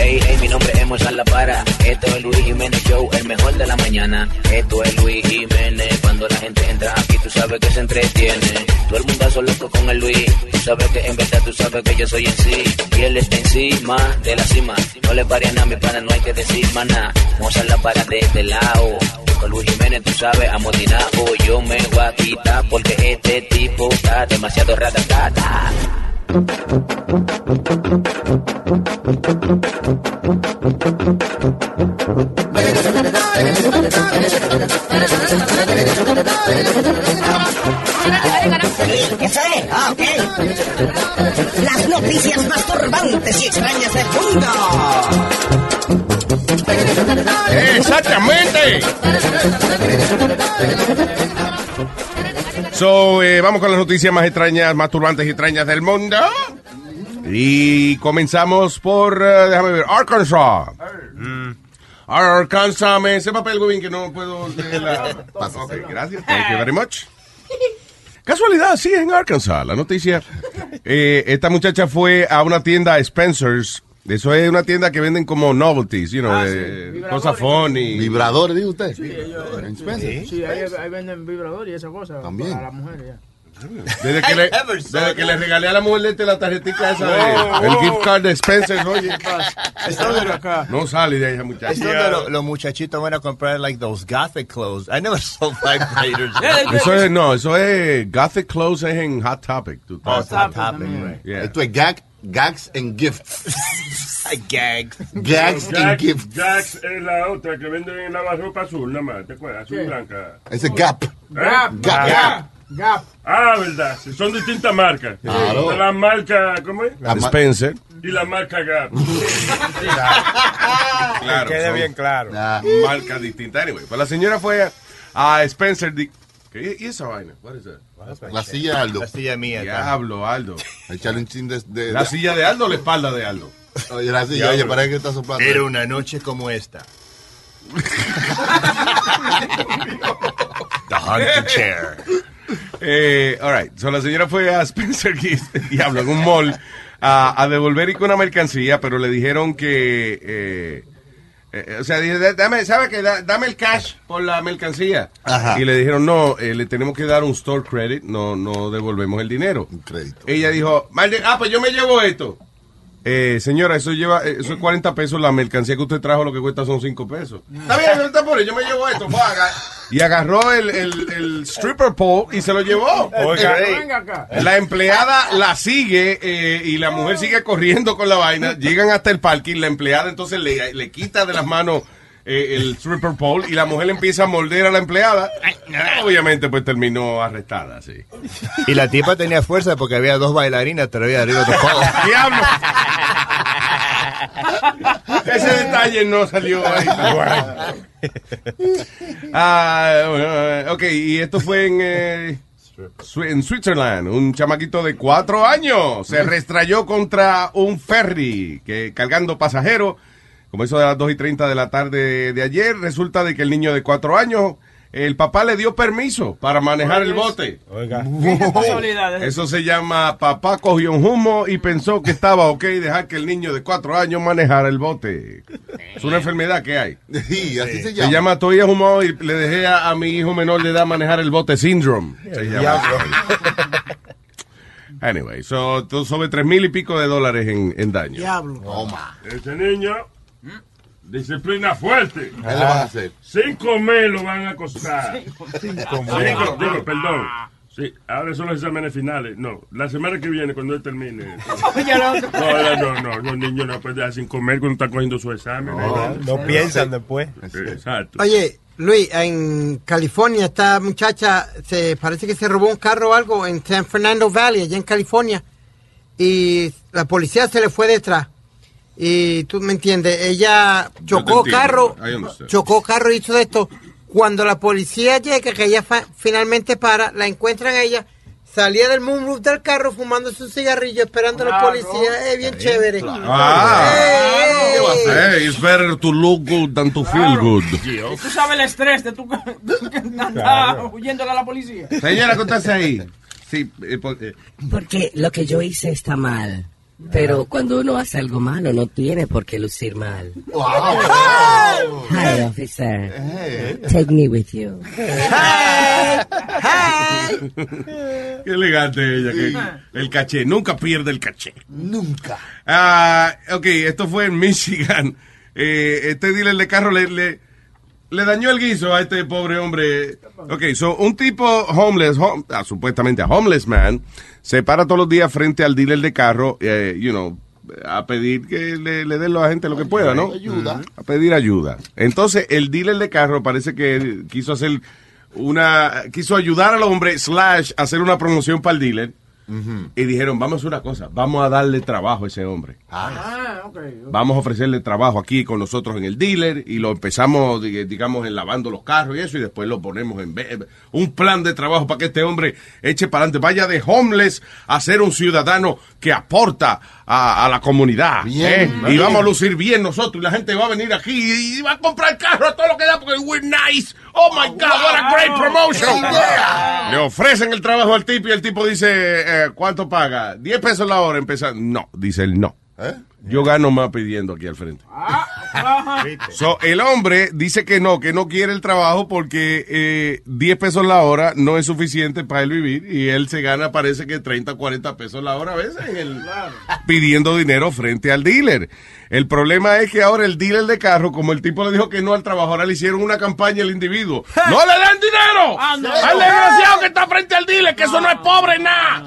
Hey, hey, mi nombre es Mozart La Para. Esto es Luis Jiménez Show, el mejor de la mañana. Esto es Luis Jiménez. Cuando la gente entra aquí, tú sabes que se entretiene. Todo el mundo hace loco con el Luis. Tú sabes que en verdad tú sabes que yo soy en sí. Y él está encima de la cima. No le pare a nada, mi pana, no hay que decir maná. Mozart La Para de este lado. Con Luis Jiménez, tú sabes, amotinado. Yo me voy a quitar porque este tipo está demasiado ratatata. Las noticias más turbantes y extrañas del mundo. Exactamente. So, eh, vamos con las noticias más extrañas, más turbantes y extrañas del mundo. Y comenzamos por, eh, déjame ver, Arkansas. Mm. Arkansas, me ese papel, Webin, que no puedo leer la... Ok, gracias, thank you very much. Casualidad, sí, en Arkansas, la noticia. Eh, esta muchacha fue a una tienda Spencer's. Eso es una tienda que venden como novelties, you know, Ah, sí. cosas funny. Vibradores, dice usted. Sí, ellos, En Spencer. sí, ahí, ahí venden vibrador y esa cosa También. para las mujeres. Ya. Desde que, le, desde que le regalé a la mujer de este la tarjetita esa, de- el gift card de Spencer, oye. No sale de ahí esa muchacha. Es donde lo- los muchachitos van a comprar like those gothic clothes. I never saw vibrators. Eso es, no, eso es Gothic Clothes es en Hot Topic. Oh, Hot Topic, right. Yeah. Esto es gag, gags and gifts. Gags. Gags and gifts. Jax es la otra que venden en lavarropa azul, nada más, ¿te acuerdas? Azul Sí. blanca. Ese es Gap. Gap, Gap. Gap, Gap. Ah, verdad, sí, son distintas marcas. Claro. La marca, ¿cómo es? La Spencer. Y la marca Gap. Claro. Quede son bien claro. Ah, Marcas distintas. Anyway, pues la señora fue a, a Spencer. ¿Qué y esa vaina? What is that? La silla de Aldo. La silla mía. Diablo, Aldo. Echarle un chin de... de- ¿La silla de Aldo o la espalda de Aldo? Oye, la silla, oye, parece que está soplando. Era una noche como esta. The haunted chair. Eh, all right. So la señora fue a Spencer Gifts, diablo, en un mall, a, a devolver y con una mercancía, pero le dijeron que, eh, eh, o sea, dije, dame, ¿sabe qué? Da- Dame el cash por la mercancía. Ajá. Y le dijeron, no, eh, le tenemos que dar un store credit, no, no devolvemos el dinero. Un crédito. Ella dijo, "Malde- ah, pues yo me llevo esto. Eh, señora, eso lleva, eh, eso es 40 pesos, la mercancía que usted trajo lo que cuesta son 5 pesos. Está bien, no está por yo me llevo esto. fue, aga- Y agarró el, el, el stripper pole y se lo llevó. Oiga, acá. La empleada la sigue eh, y la mujer sigue corriendo con la vaina. Llegan hasta el parking, la empleada entonces le, le quita de las manos eh, el stripper pole y la mujer empieza a morder a la empleada. Obviamente pues terminó arrestada, sí. Y la tipa tenía fuerza porque había dos bailarinas todavía arriba de todo. ¡Diablo! Ese detalle no salió ahí. Ah, bueno, ok, y esto fue en, eh, en Switzerland. Un chamaquito de cuatro años se restrayó contra un ferry que cargando pasajeros. Como eso de las 2 y 30 de la tarde de ayer, resulta de que el niño de cuatro años, el papá le dio permiso para manejar el bote. Qué casualidades. Eso se llama papá cogió un humo y pensó que estaba ok dejar que el niño de cuatro años manejara el bote. Es una enfermedad que hay. Sí, así se Se llama. llama estoy humado y le dejé a, a mi hijo menor de edad manejar el bote syndrome. Se llama. Anyway, so, sobre tres mil y pico de dólares en, en daño. Diablo. Toma. Ese niño, disciplina fuerte. ¿Qué le vas a hacer? Cinco meses lo van a costar. Cinco, digo, perdón. Sí, ahora son los exámenes finales. No, la semana que viene, cuando él termine. No, no, no, no, los niños no pueden dejar sin comer cuando están cogiendo su examen. No piensan después. Exacto. Oye, Luis, en California esta muchacha se parece que se robó un carro o algo en San Fernando Valley, allá en California, y la policía se le fue detrás. Y tú me entiendes, ella chocó entiendo. carro, chocó carro y hizo de esto. Cuando la policía llega, que ella fa- finalmente para, la encuentran a ella, salía del moonroof del carro fumando su cigarrillo, esperando a la Claro. policía. Es bien chévere. Ah, Ey, ¿qué va a ey. hacer? It's better to look good than to feel good. Y tú sabes el estrés de tú que andar huyéndole a la policía. Señora, contase ahí. Sí, eh, por- eh, Porque lo que yo hice está mal. Pero cuando uno hace algo malo, no tiene por qué lucir mal. Wow. Hi, officer. Take me with you. Qué elegante ella. que el caché. Nunca pierde el caché. Nunca. Ah, ok, esto fue en Michigan. Eh, este dealer de carro le, le, le dañó el guiso a este pobre hombre. Ok, so un tipo homeless, hom- ah, supuestamente a homeless man, se para todos los días frente al dealer de carro, eh, you know, a pedir que le, le den a la gente lo que pueda, ¿no? Ayuda. A pedir ayuda. Entonces, el dealer de carro parece que quiso hacer una, quiso ayudar al hombre, slash, hacer una promoción para el dealer. Y dijeron, vamos a hacer una cosa, vamos a darle trabajo a ese hombre. Ah, ok. Vamos a ofrecerle trabajo aquí con nosotros en el dealer y lo empezamos, dig- digamos, en lavando los carros y eso, y después lo ponemos en un plan de trabajo para que este hombre eche para adelante, vaya de homeless a ser un ciudadano que aporta a, a la comunidad. Bien, ¿eh? bien. Y vamos a lucir bien nosotros y la gente va a venir aquí y va a comprar carro a todo lo que da porque we're nice. Oh my God, what a great promotion. Le ofrecen el trabajo al tipo y el tipo dice, eh, ¿cuánto paga? 10 pesos la hora. Empieza, no, dice él, no. ¿Eh? Yo gano más pidiendo aquí al frente. So, el hombre dice que no, que no quiere el trabajo porque eh, 10 pesos la hora no es suficiente para él vivir y él se gana parece que 30, 40 pesos la hora a veces en el- pidiendo dinero frente al dealer. El problema es que ahora el dealer de carro, como el tipo le dijo que no al trabajo, ahora le hicieron una campaña al individuo. ¡No le den dinero! Ah. ¡Al desgraciado que está frente al dealer, que eso no es pobre nada!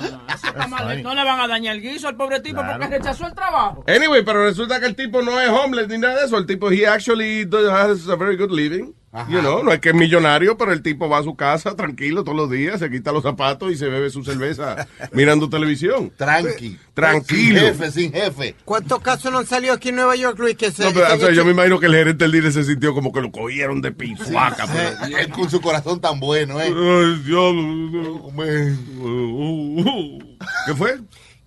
No le van a dañar el guiso al pobre tipo porque rechazó el trabajo. Anyway, pero resulta que el tipo no es homeless ni nada de eso. El tipo, he actually does, has a very good living. You know, no es que es millonario, pero el tipo va a su casa tranquilo todos los días, se quita los zapatos y se bebe su cerveza mirando televisión. Tranqui. Tranquilo. Sin jefe, sin jefe. ¿Cuántos casos no han salido aquí en Nueva York, Luis? Que se, No, pero, se o han sea, yo me imagino que el gerente del dealer se sintió como que lo cogieron de pizuaca. pero- Y él con su corazón tan bueno, ¿eh? Ay, diablo. ¿Qué fue?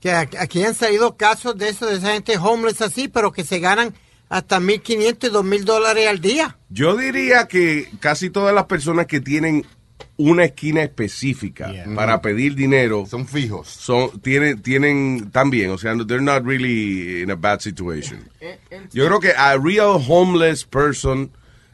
Que aquí han salido casos de eso, de esa gente homeless así, pero que se ganan hasta 1.500 y 2.000 dólares al día. Yo diría que casi todas las personas que tienen una esquina específica para pedir dinero Son fijos. son tienen tienen también, o sea, no- they're not really in a bad situation. Eh, el- Yo creo que a real homeless person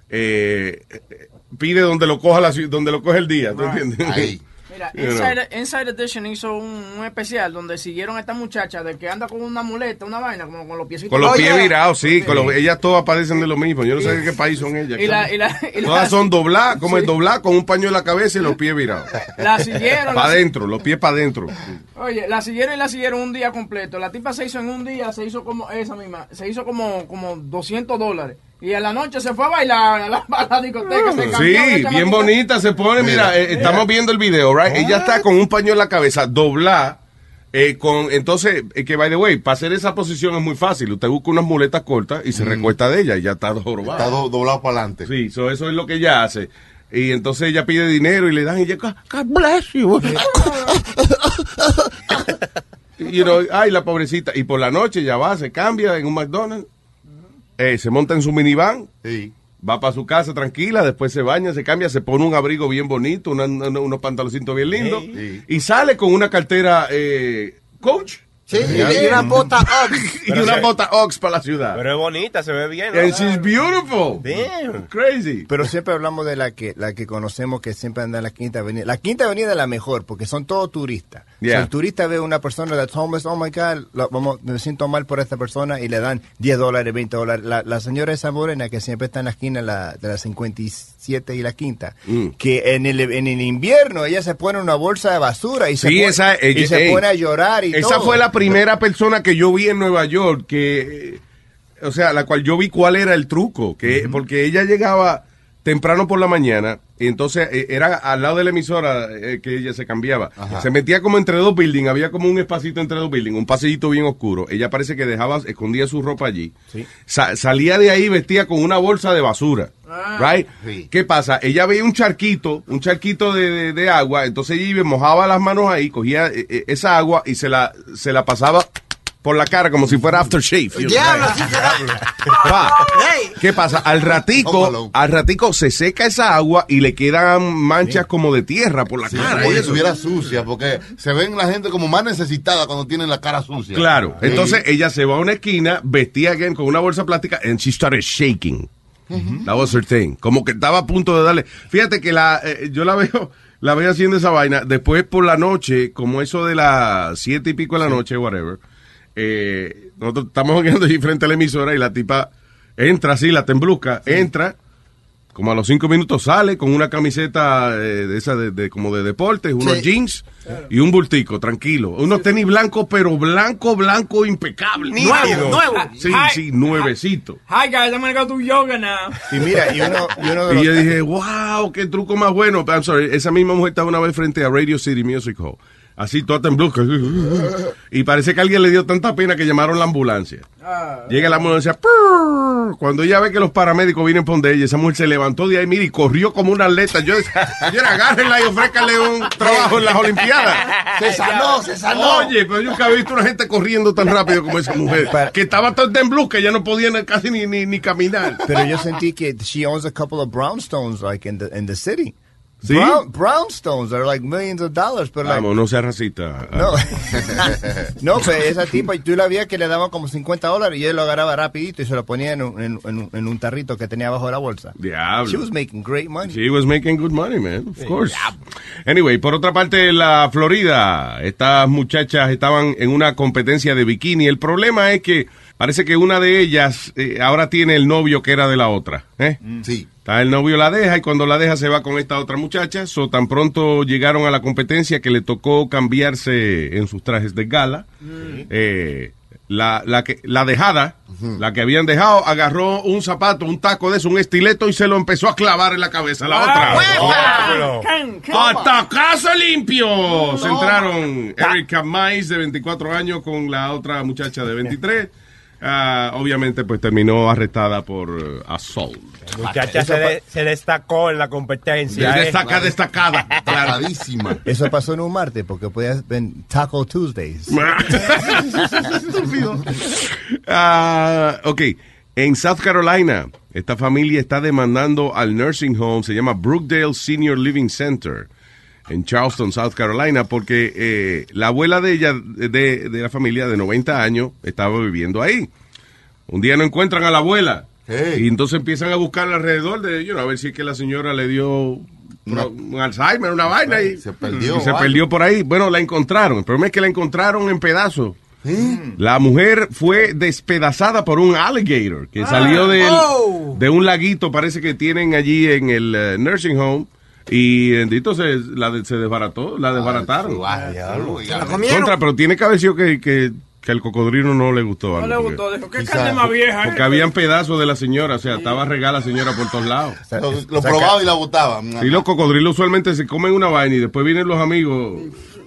eh, eh, pide donde lo coja la donde lo coge el día, ¿tú entiendes? Ahí. Mira. Inside, Inside Edition hizo un, un especial donde siguieron a esta muchacha de que anda con una muleta, una vaina, como con los piecitos. Con los pies virados, sí, con los- ellas todas padecen de lo mismo. Yo no sé de qué país son ellas. Y la, y la, y la- Todas son dobladas, como es doblar con un paño en la cabeza y los pies virados. la siguieron. Para adentro, los pies para adentro. Oye, la siguieron y la siguieron un día completo. La tipa se hizo en un día, se hizo como esa misma, se hizo como, como 200 dólares. Y a la noche se fue a bailar a la, a la discoteca. se cambió Sí, de bien bonita se pone. Mira, eh, estamos viendo el video, right? Ella está con un paño en la cabeza, doblar. Eh, con, entonces, eh, que by the way, para hacer esa posición es muy fácil. Usted busca unas muletas cortas y se recuesta de ella y ya está jorobada. Está do- doblado para adelante. Sí, so eso es lo que ella hace. Y entonces ella pide dinero y le dan y ella, God God bless you. you know, ay, la pobrecita. Y por la noche ya va, se cambia en un McDonald's, eh, se monta en su minivan, Sí. va para su casa tranquila, después se baña, se cambia, se pone un abrigo bien bonito, una- una- unos pantaloncitos bien lindos, Sí. y sale con una cartera eh, coach Sí, y una bota Uggs. y una bota Ox para la ciudad. Pero es bonita, se ve bien. ¿no? She's beautiful. Damn. Crazy. Pero siempre hablamos de la que la que conocemos que siempre anda en la Quinta Avenida. La Quinta Avenida es la mejor porque son todos turistas. Yeah. Si el turista ve a una persona that's homeless, oh my God, lo- vamos, me siento mal por esta persona y le dan 10 dólares, 20 dólares. La, la señora esa morena que siempre está en la esquina la, de la 57 y la Quinta, Mm. que en el, en el invierno ella se pone una bolsa de basura y se, Sí, pone, esa- y se ey, pone a llorar y Esa todo. fue la primera persona que yo vi en Nueva York que, o sea, la cual yo vi cuál era el truco, que porque ella llegaba temprano por la mañana y entonces eh, era al lado de la emisora eh, que ella se cambiaba. Se metía como entre dos buildings, había como un espacito entre dos buildings, un pasillito bien oscuro. Ella parece que dejaba, escondía su ropa allí. Sa- salía de ahí vestía con una bolsa de basura. Right? Sí. ¿Qué pasa? Ella veía un charquito, un charquito de, de- de agua, entonces ella iba, mojaba las manos ahí, cogía eh, esa agua y se la, se la pasaba por la cara como si fuera aftershave. you know. Diablo, sí. Pa, Hey. ¿Qué pasa? Al ratico, al ratico se seca esa agua y le quedan manchas como de tierra por la Sí, cara. como si estuviera sucia, porque se ven la gente como más necesitada cuando tienen la cara sucia. Claro. Sí. Entonces ella se va a una esquina, vestía again con una bolsa plástica, and she started shaking. That was her thing. Como que estaba a punto de darle. Fíjate que la, eh, yo la veo, la veo haciendo esa vaina. Después por la noche, como eso de las siete y pico de la noche, whatever. Eh, nosotros estamos viendo allí frente a la emisora y la tipa entra así, la temblusca, entra. Como a los cinco minutos sale con una camiseta eh, de esa de, de- como de deportes, unos Sí. jeans y un bultico, tranquilo. Unos tenis blancos, pero blanco, blanco, impecable. Nuevo, nuevo. Sí, Hi. sí, nuevecito. Hi guys, I'm gonna go do yoga now. Y mira, y uno, y uno de Y yo dije, wow, qué truco más bueno. I'm sorry, esa misma mujer estaba una vez frente a Radio City Music Hall. Así, toda temblusca. Y parece que alguien le dio tanta pena que llamaron la ambulancia. Llega la ambulancia. Cuando ella ve que los paramédicos vienen por donde ella, esa mujer se levantó de ahí, mira, y corrió como una atleta. Yo decía, señora, agárrenla y ofrécale un trabajo en las Olimpiadas. Se sanó, se sanó. Oye, pero yo nunca he visto una gente corriendo tan rápido como esa mujer. Que estaba tan temblusca, ya no podía casi ni, ni, ni caminar. pero yo sentí que she owns a couple of brownstones like in the in the city. ¿Sí? Brown, brownstones are like millions of dollars, pero like, Vamos, no sea racista. no. no, pero esa tipa, y tú la veías que le daban como 50 dólares y él lo agarraba rapidito y se lo ponía en un, en, en un- en un tarrito que tenía abajo de la bolsa. Diablo. She was making great money. She was making good money, man. Of course. Anyway, por otra parte, en la Florida, estas muchachas estaban en una competencia de bikini. El problema es que parece que una de ellas eh, ahora tiene el novio que era de la otra. ¿eh? Sí. El novio la deja y cuando la deja se va con esta otra muchacha. So, tan pronto llegaron a la competencia que le tocó cambiarse en sus trajes de gala. Eh, la, la, que, la dejada, la que habían dejado, agarró un zapato, un taco de eso, un estileto y se lo empezó a clavar en la cabeza a la otra. Ah, Can- can- ¡Hasta caso limpio! Se entraron Erika Mais, de 24 años, con la otra muchacha de 23. Ah, obviamente, pues terminó arrestada por eh, assault. Muchacha se, de- se destacó en la competencia. ¿eh? Destaca, destacada. Claro. Tardísima. Eso pasó en un martes porque podías ver Taco Tuesdays. Estúpido. Ah, ok. En South Carolina, esta familia está demandando al nursing home, se llama Brookdale Senior Living Center, en Charleston, South Carolina, porque eh, la abuela de ella, de, de la familia de 90 años, estaba viviendo ahí. Un día no encuentran a la abuela. Hey. Y entonces empiezan a buscar alrededor de ellos, a ver si es que la señora le dio Una- un Alzheimer, una vaina. Y Se perdió, y se vale. perdió por ahí. Bueno, la encontraron. El problema es que la encontraron en pedazos. La mujer fue despedazada por un alligator que salió del- Oh. de un laguito, parece que tienen allí en el eh, nursing home. Y bendito se, la de- se desbarató, la desbarataron. Ay, diablo, ¿La ya. comieron? Contra, pero tiene que haber sido que, que, que al cocodrilo no le gustó. No algo, le porque- gustó, dijo, ¿qué Quizá- carne más vieja? Porque eh? habían pedazos de la señora, o sea, estaba regada la señora por todos lados. Lo, lo probaba y la botaba. Y los cocodrilos usualmente se comen una vaina y después vienen los amigos.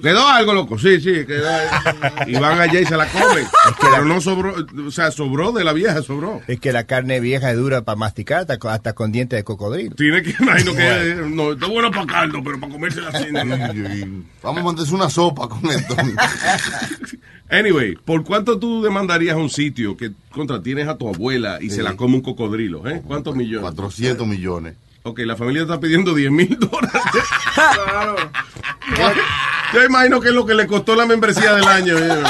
¿Quedó algo, loco? Sí, sí, quedó. Y van allá y se la comen. Pero no sobró, o sea, sobró de la vieja, sobró. Es que la carne vieja es dura para masticar hasta, con- hasta con dientes de cocodrilo. Tiene que, imagino que, no, está bueno para caldo, pero para comérsela así. no. Vamos a mandarse una sopa con esto. Anyway, ¿por cuánto tú demandarías a un sitio que contra tienes a tu abuela y se la come un cocodrilo? ¿eh? ¿Cuántos millones? 400 millones. Ok, la familia está pidiendo 10 mil dólares. Claro. Yo imagino que es lo que le costó la membresía del año. eh.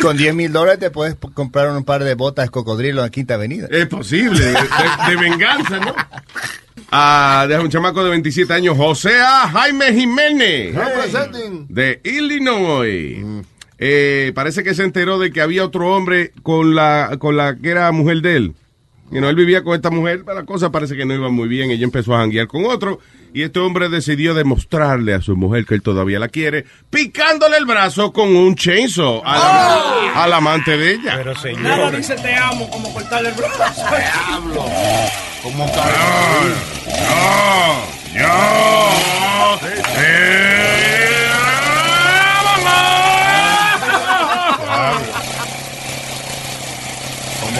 Con 10 mil dólares te puedes comprar un par de botas de cocodrilo en Quinta Avenida. Es posible, de, venganza, ¿no? Ah, deja un chamaco de 27 años, José A. Jaime Jiménez, Representing. de Illinois. Eh, parece que se enteró de que había otro hombre con la, con la que era mujer de él. Y no, él vivía con esta mujer, pero la cosa parece que no iba muy bien. Ella empezó a janguear con otro. Y este hombre decidió demostrarle a su mujer que él todavía la quiere, picándole el brazo con un chainsaw a la- al amante de ella. Pero Nada señor. dice te amo como cortarle el brazo. Diablo. Como cabrón. Yo, yo, eh,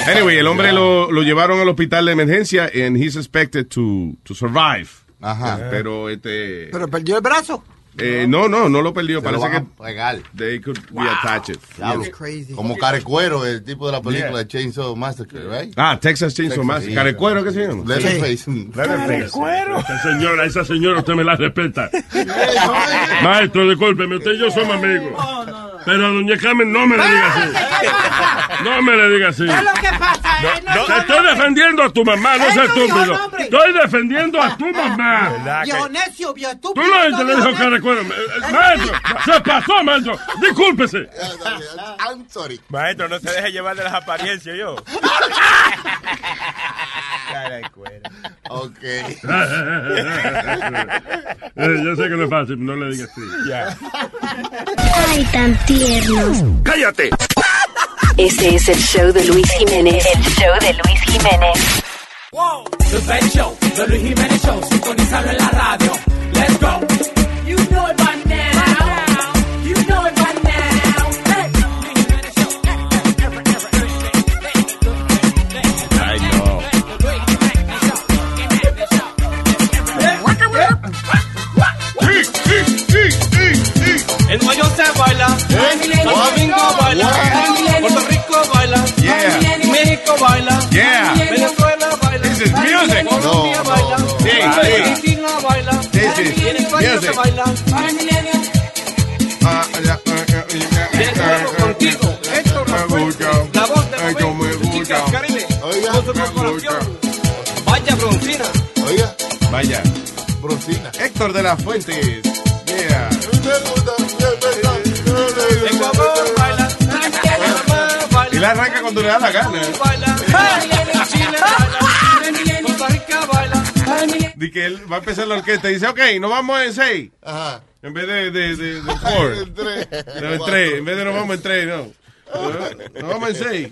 Anyway, el hombre lo, lo llevaron al hospital de emergencia and he's expected to, to survive. Ajá. Pero este Pero perdió el brazo. Eh, no, no, no lo perdió. Se lo Parece van que a pegar. they could reattach it. Diablo. crazy. Como Carecuero, el tipo de la película Chainsaw Massacre, right? Ah, Texas Chainsaw Texas, Massacre. sí. ¿Carecuero qué se llama? Leatherface. Esa señora, esa señora usted me la respeta. Maestro, discúlpeme, usted y yo somos amigos. Pero a doña Carmen no me le diga así. No me le diga así. ¿Qué es lo que pasa? Eh, no, Te no, estoy no, defendiendo a tu mamá, no seas no estúpido. Estoy defendiendo a tu mamá. ¿Verdad Viejo que- necio, viejo Tú no te le dijo viejo que recuerdo. Maestro, se pasó, maestro. Discúlpese. I'm sorry. Maestro, no se deje llevar de las apariencias yo. Cara de cuero. Ok. Eh, yo sé que no es fácil, no le digas así. Ya. Ay, tan tiernos. ¡Cállate! Este es el show de Luis Jiménez. El show de Luis Jiménez. The Ben Show, The Luis Jiménez Show, sintonizarlo en la radio. Let's go. You know it by En York se baila, Santo Domingo baila, Puerto Rico baila, Yeah. México baila, Yeah. Venezuela baila, This is music. Colombia No, baila. Argentina baila, This is y en España se music. baila. Ah, ah, ah, contigo, Héctor la voz de del Caribe, Oiga, con su corporación. Vaya broncina. Oiga, Vaya. Brocina. Héctor de las Fuentes. La arranca cuando le da la gana. Chile. Di que él va a empezar la orquesta y dice, ok, nos vamos en seis. Ajá. En vez de, de, de, de four. El tres. No, en tres. En vez de nos vamos en tres, no. Nos vamos en seis.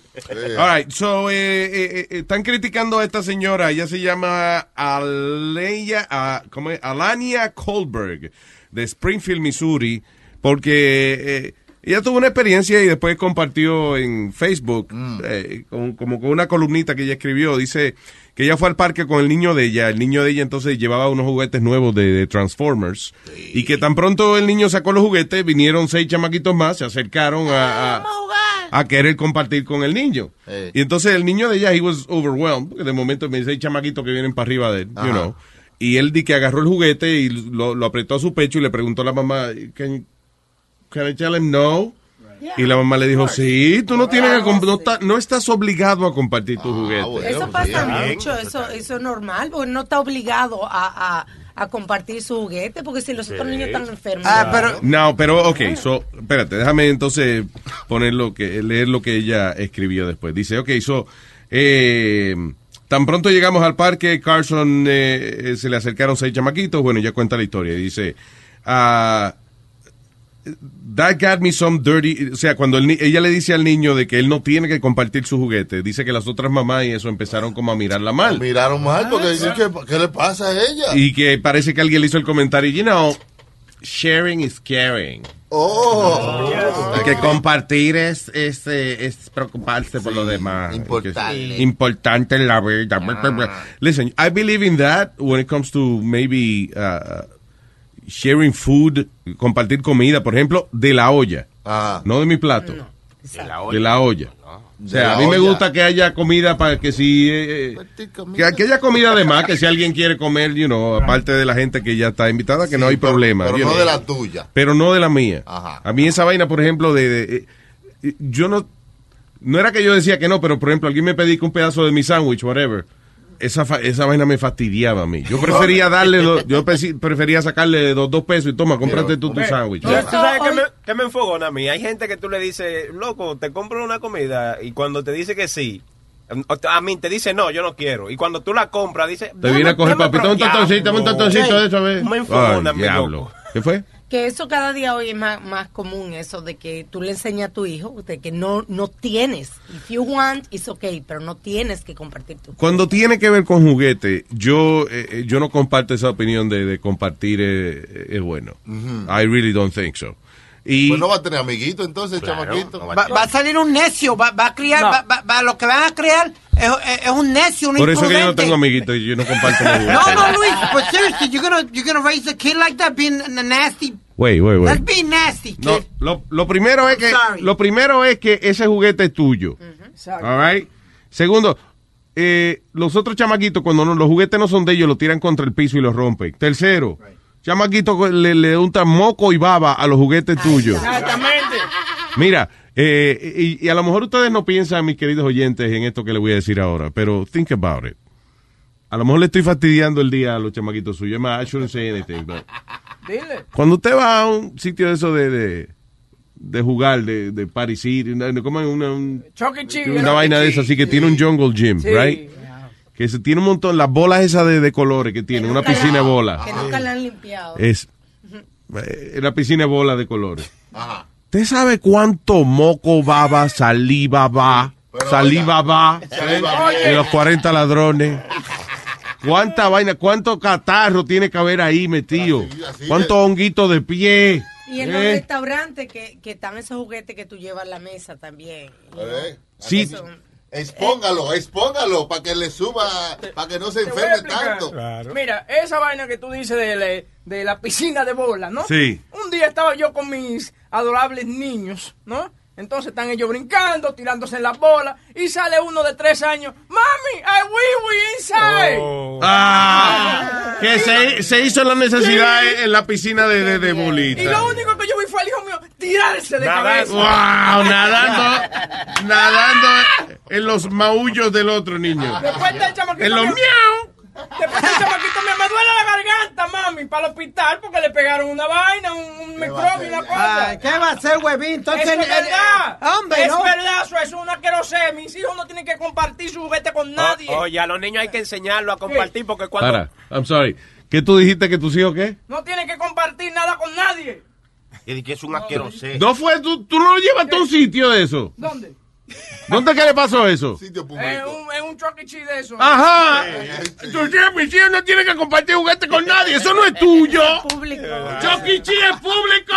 All right, so, eh, eh, eh, están criticando a esta señora. Ella se llama Aleya, ah, ¿cómo es? Alania Kohlberg, de Springfield, Missouri, porque eh, ella tuvo una experiencia y después compartió en Facebook, eh, con- como con una columnita que ella escribió. Dice que ella fue al parque con el niño de ella. El niño de ella entonces llevaba unos juguetes nuevos de, de Transformers. Y que tan pronto el niño sacó los juguetes, vinieron seis chamaquitos más, se acercaron a, a, a querer compartir con el niño. Eh. Y entonces el niño de ella, he was overwhelmed, porque de momento me dice, hay chamaquitos que vienen para arriba de él, you know. Y él di que agarró el juguete y lo, lo apretó a su pecho y le preguntó a la mamá, can, can I tell him no? Y la mamá le dijo, sí, tú no tienes que, no, está- no estás obligado a compartir tu juguete. bueno. Eso pasa bien. mucho, eso, eso es normal, porque no está obligado a, a, a compartir su juguete, porque si los otros niños están enfermos. Ah, pero No, pero ok, so, espérate, déjame entonces poner lo que, leer lo que ella escribió después. Dice, ok, so, eh, tan pronto llegamos al parque, Carson eh, se le acercaron seis chamaquitos, bueno, ya cuenta la historia, dice, ah, That got me some dirty. O sea, cuando el ni- ella le dice al niño de que él no tiene que compartir su juguete, dice que las otras mamás y eso empezaron como a mirarla mal. Miraron mal porque dicen que, ¿qué le pasa a ella? Y que parece que alguien le hizo el comentario, you know, sharing is caring. Oh, Y que compartir es, es, es preocuparse por lo demás. importante. Importante en la vida. Listen, I believe in that when it comes to maybe uh, sharing food, compartir comida, por ejemplo, de la olla. Ajá. No de mi plato. De la olla. O De sea, la a mí me olla. gusta que haya comida para que si... eh, eh, que, que haya comida además, que si alguien quiere comer, you know, aparte de la gente que ya está invitada, que no hay pero- problema. pero you no de la tuya. Pero no de la mía. Ajá. A mí esa vaina, por ejemplo, de... de- eh, eh, yo no... No era que yo decía que no, pero por ejemplo, alguien me pedí que un pedazo de mi sándwich, whatever. Esa, fa- esa vaina me fastidiaba a mí. Yo prefería darle, do- yo prefería sacarle dos, dos pesos y toma, cómprate tú tu sándwich. ¿Tú sabes qué me, qué me enfogona a mí? Hay gente que tú le dices, loco, te compro una comida y cuando te dice que sí, a mí te dice no, yo no quiero. Y cuando tú la compras, dice... Te viene a coger papito, un totoncito, un totoncito de esa vez. Me enfogona, mi diablo. ¿Qué fue? Que eso cada día hoy es más, más común, eso de que tú le enseñas a tu hijo de que no, no tienes. If you want, it's okay, pero no tienes que compartir tu Cuando tiene que ver con juguete, yo eh, eh, yo no comparto esa opinión de, de compartir eh, es bueno. I really don't think so. Y Pues no va a tener amiguito entonces, chamaquito. va, va a salir un necio, va, va a criar, va, va- va- lo que van a crear es, es- es un necio, un por eso que yo no tengo amiguitos y yo no comparto mi juguete. No, no, Luis, but seriously, you're gonna, you're gonna raise a kid like that being a nasty Wait, wait, wait. Let's be nasty, kid. No, lo, lo primero es que sorry. lo primero es que ese juguete es tuyo. All right? Segundo, eh, los otros chamaquitos cuando no- los juguetes no son de ellos, los tiran contra el piso y los rompen. Tercero, chamaquitos le, le untan moco y baba a los juguetes tuyos. Exactamente. Mira, eh, y, y a lo mejor ustedes no piensan, mis queridos oyentes, en esto que les voy a decir ahora, pero think about it. A lo mejor le estoy fastidiando el día a los chamaquitos suyos. Es más, I shouldn't say anything, but- Dile. Cuando usted va a un sitio de eso de, de, de jugar, de, de una- como una, un- E. Una vaina de eso, así que tiene un jungle gym, Sí. right? Que se tiene un montón, las bolas esas de, de colores que tiene, una piscina de bolas. Que nunca la han limpiado. Es eh, la piscina de bolas de colores. ¿Usted sabe cuánto moco baba, saliva va, saliva va Saliva de los 40 ladrones? ¿Cuánta vaina, cuánto catarro tiene que haber ahí metido? ¿Cuánto honguito de pie? Y en los ¿Eh? restaurantes que, que están esos juguetes que tú llevas a la mesa también. Eh, Sí. Expóngalo, expóngalo para que le suba, para que no se enferme tanto. Mira, esa vaina que tú dices de, la- de la piscina de bolas, ¿no? Sí. Un día estaba yo con mis adorables niños, ¿no? Entonces están ellos brincando, tirándose en las bolas, y sale uno de tres años, ¡Mami, I wee wee inside! Ah, que se, se hizo la necesidad en- en la piscina de, de, de Y lo único que yo vi fue al hijo mío tirarse de cabeza. Wow, nadando, nadando en los maullos del otro niño. Después del chamaquito En los mío- miau. Después el chamaquito mío, me duele la garganta, mami, para el hospital porque le pegaron una vaina, un, un microbio, una cosa. Ay, ¿Qué va a hacer, huevín? Entonces, Eso es eh, eh, verdad. hombre, es no. verdad, eso es una querosé. Mis hijos no tienen que compartir su juguete con nadie. O- Oye, a los niños hay que enseñarlo a compartir porque cuando... Para, I'm sorry. ¿Qué tú dijiste que tus hijos qué? No tienen que compartir nada con nadie. Y que es un asquerosé. No fue, tú, tú no lo llevaste a un sitio de eso. ¿Dónde? ¿Dónde que le pasó eso? Sitio En un, en un E. De eso. Ajá. Tus hijos, mis hijos no tienen que compartir juguete con nadie. Eso no es tuyo. Público. Chucky Cheese es público.